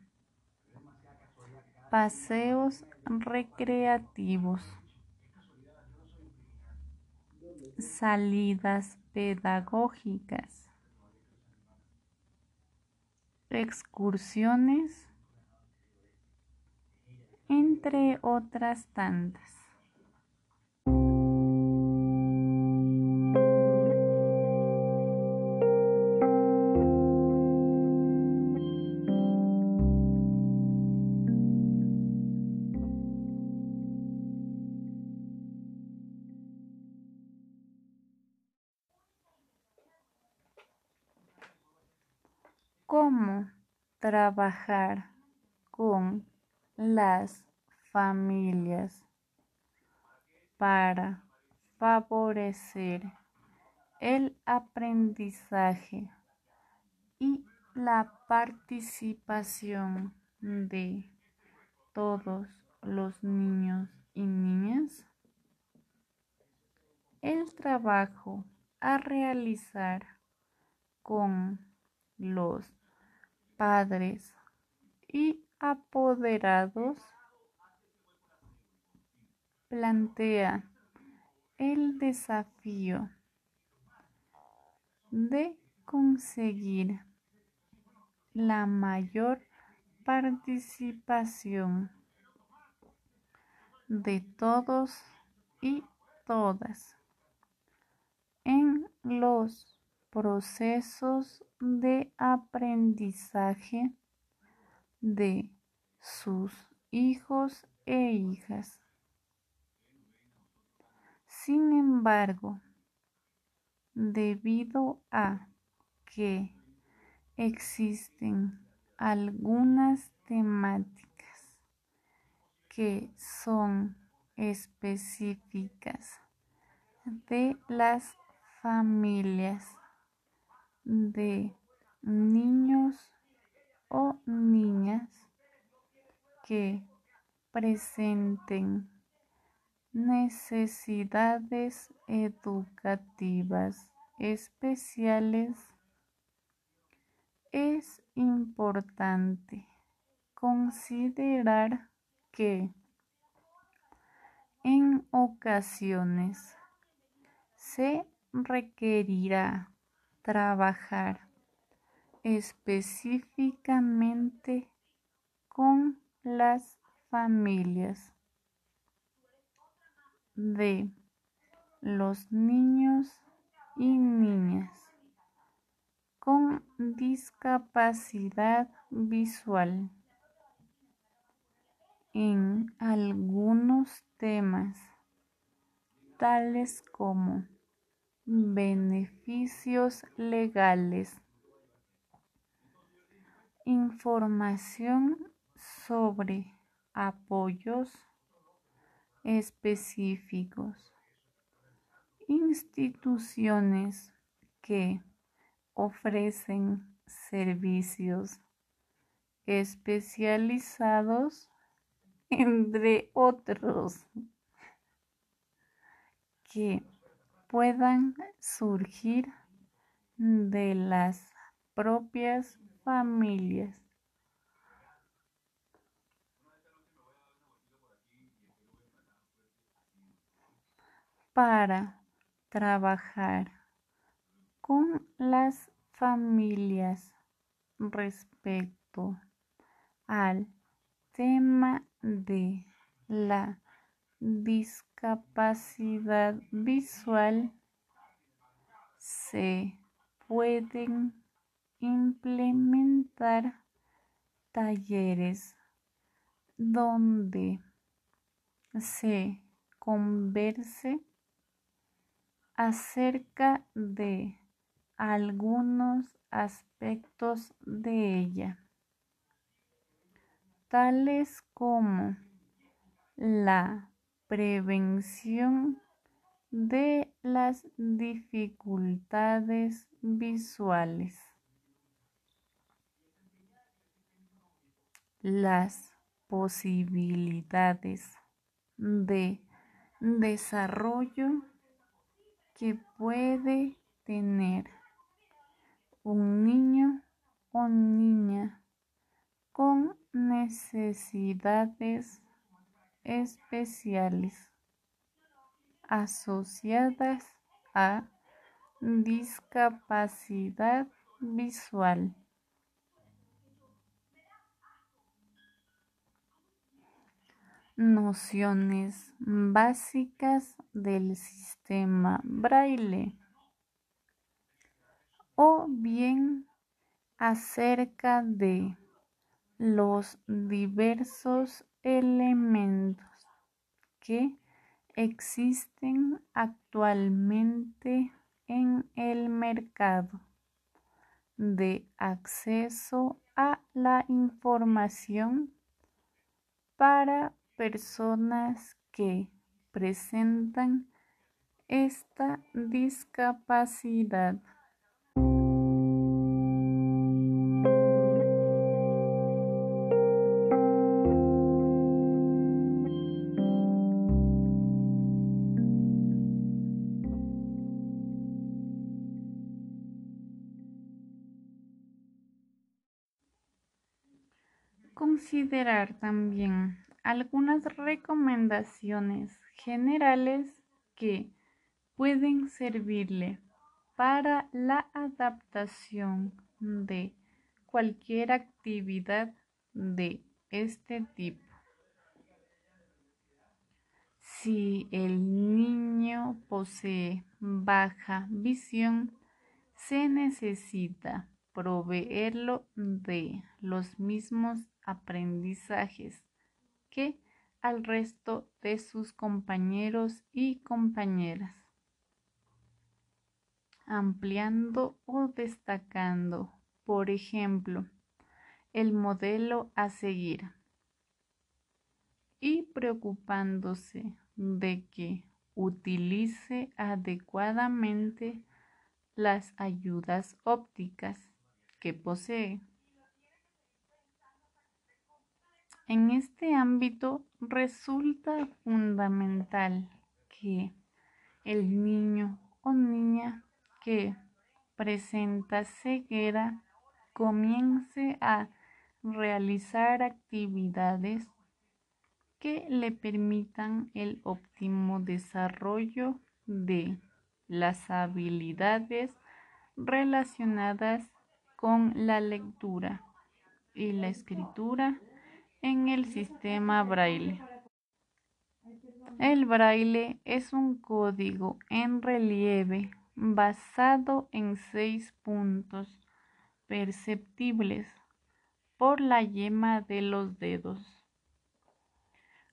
paseos recreativos, salidas pedagógicas, excursiones, entre otras tantas. Trabajar con las familias para favorecer el aprendizaje y la participación de todos los niños y niñas. El trabajo a realizar con los padres y apoderados plantea el desafío de conseguir la mayor participación de todos y todas en los procesos de aprendizaje de sus hijos e hijas. Sin embargo, debido a que existen algunas temáticas que son específicas de las familias de niños o niñas que presenten necesidades educativas especiales, es importante considerar que en ocasiones se requerirá trabajar específicamente con las familias de los niños y niñas con discapacidad visual en algunos temas tales como beneficios legales, información sobre apoyos específicos, instituciones que ofrecen servicios especializados, entre otros, que puedan surgir de las propias familias. para trabajar con las familias respecto al tema de la discapacidad visual se pueden implementar talleres donde se converse acerca de algunos aspectos de ella, tales como la prevención de las dificultades visuales. Las posibilidades de desarrollo que puede tener un niño o niña con necesidades especiales asociadas a discapacidad visual. Nociones básicas del sistema braille o bien acerca de los diversos elementos que existen actualmente en el mercado de acceso a la información para personas que presentan esta discapacidad. Considerar también algunas recomendaciones generales que pueden servirle para la adaptación de cualquier actividad de este tipo. Si el niño posee baja visión, se necesita proveerlo de los mismos aprendizajes que al resto de sus compañeros y compañeras, ampliando o destacando, por ejemplo, el modelo a seguir y preocupándose de que utilice adecuadamente las ayudas ópticas que posee. En este ámbito resulta fundamental que el niño o niña que presenta ceguera comience a realizar actividades que le permitan el óptimo desarrollo de las habilidades relacionadas con la lectura y la escritura en el sistema braille. El braille es un código en relieve basado en seis puntos perceptibles por la yema de los dedos,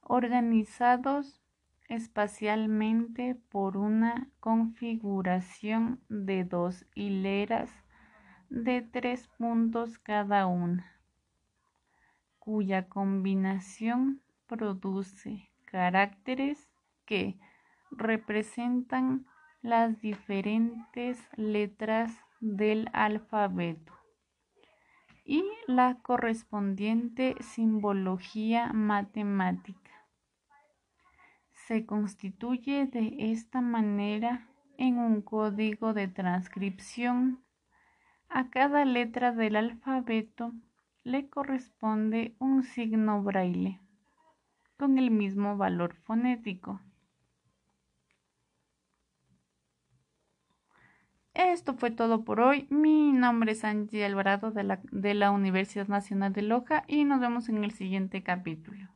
organizados espacialmente por una configuración de dos hileras de tres puntos cada una cuya combinación produce caracteres que representan las diferentes letras del alfabeto y la correspondiente simbología matemática. Se constituye de esta manera en un código de transcripción. A cada letra del alfabeto le corresponde un signo braille con el mismo valor fonético. Esto fue todo por hoy. Mi nombre es Angie Alvarado de la, de la Universidad Nacional de Loja y nos vemos en el siguiente capítulo.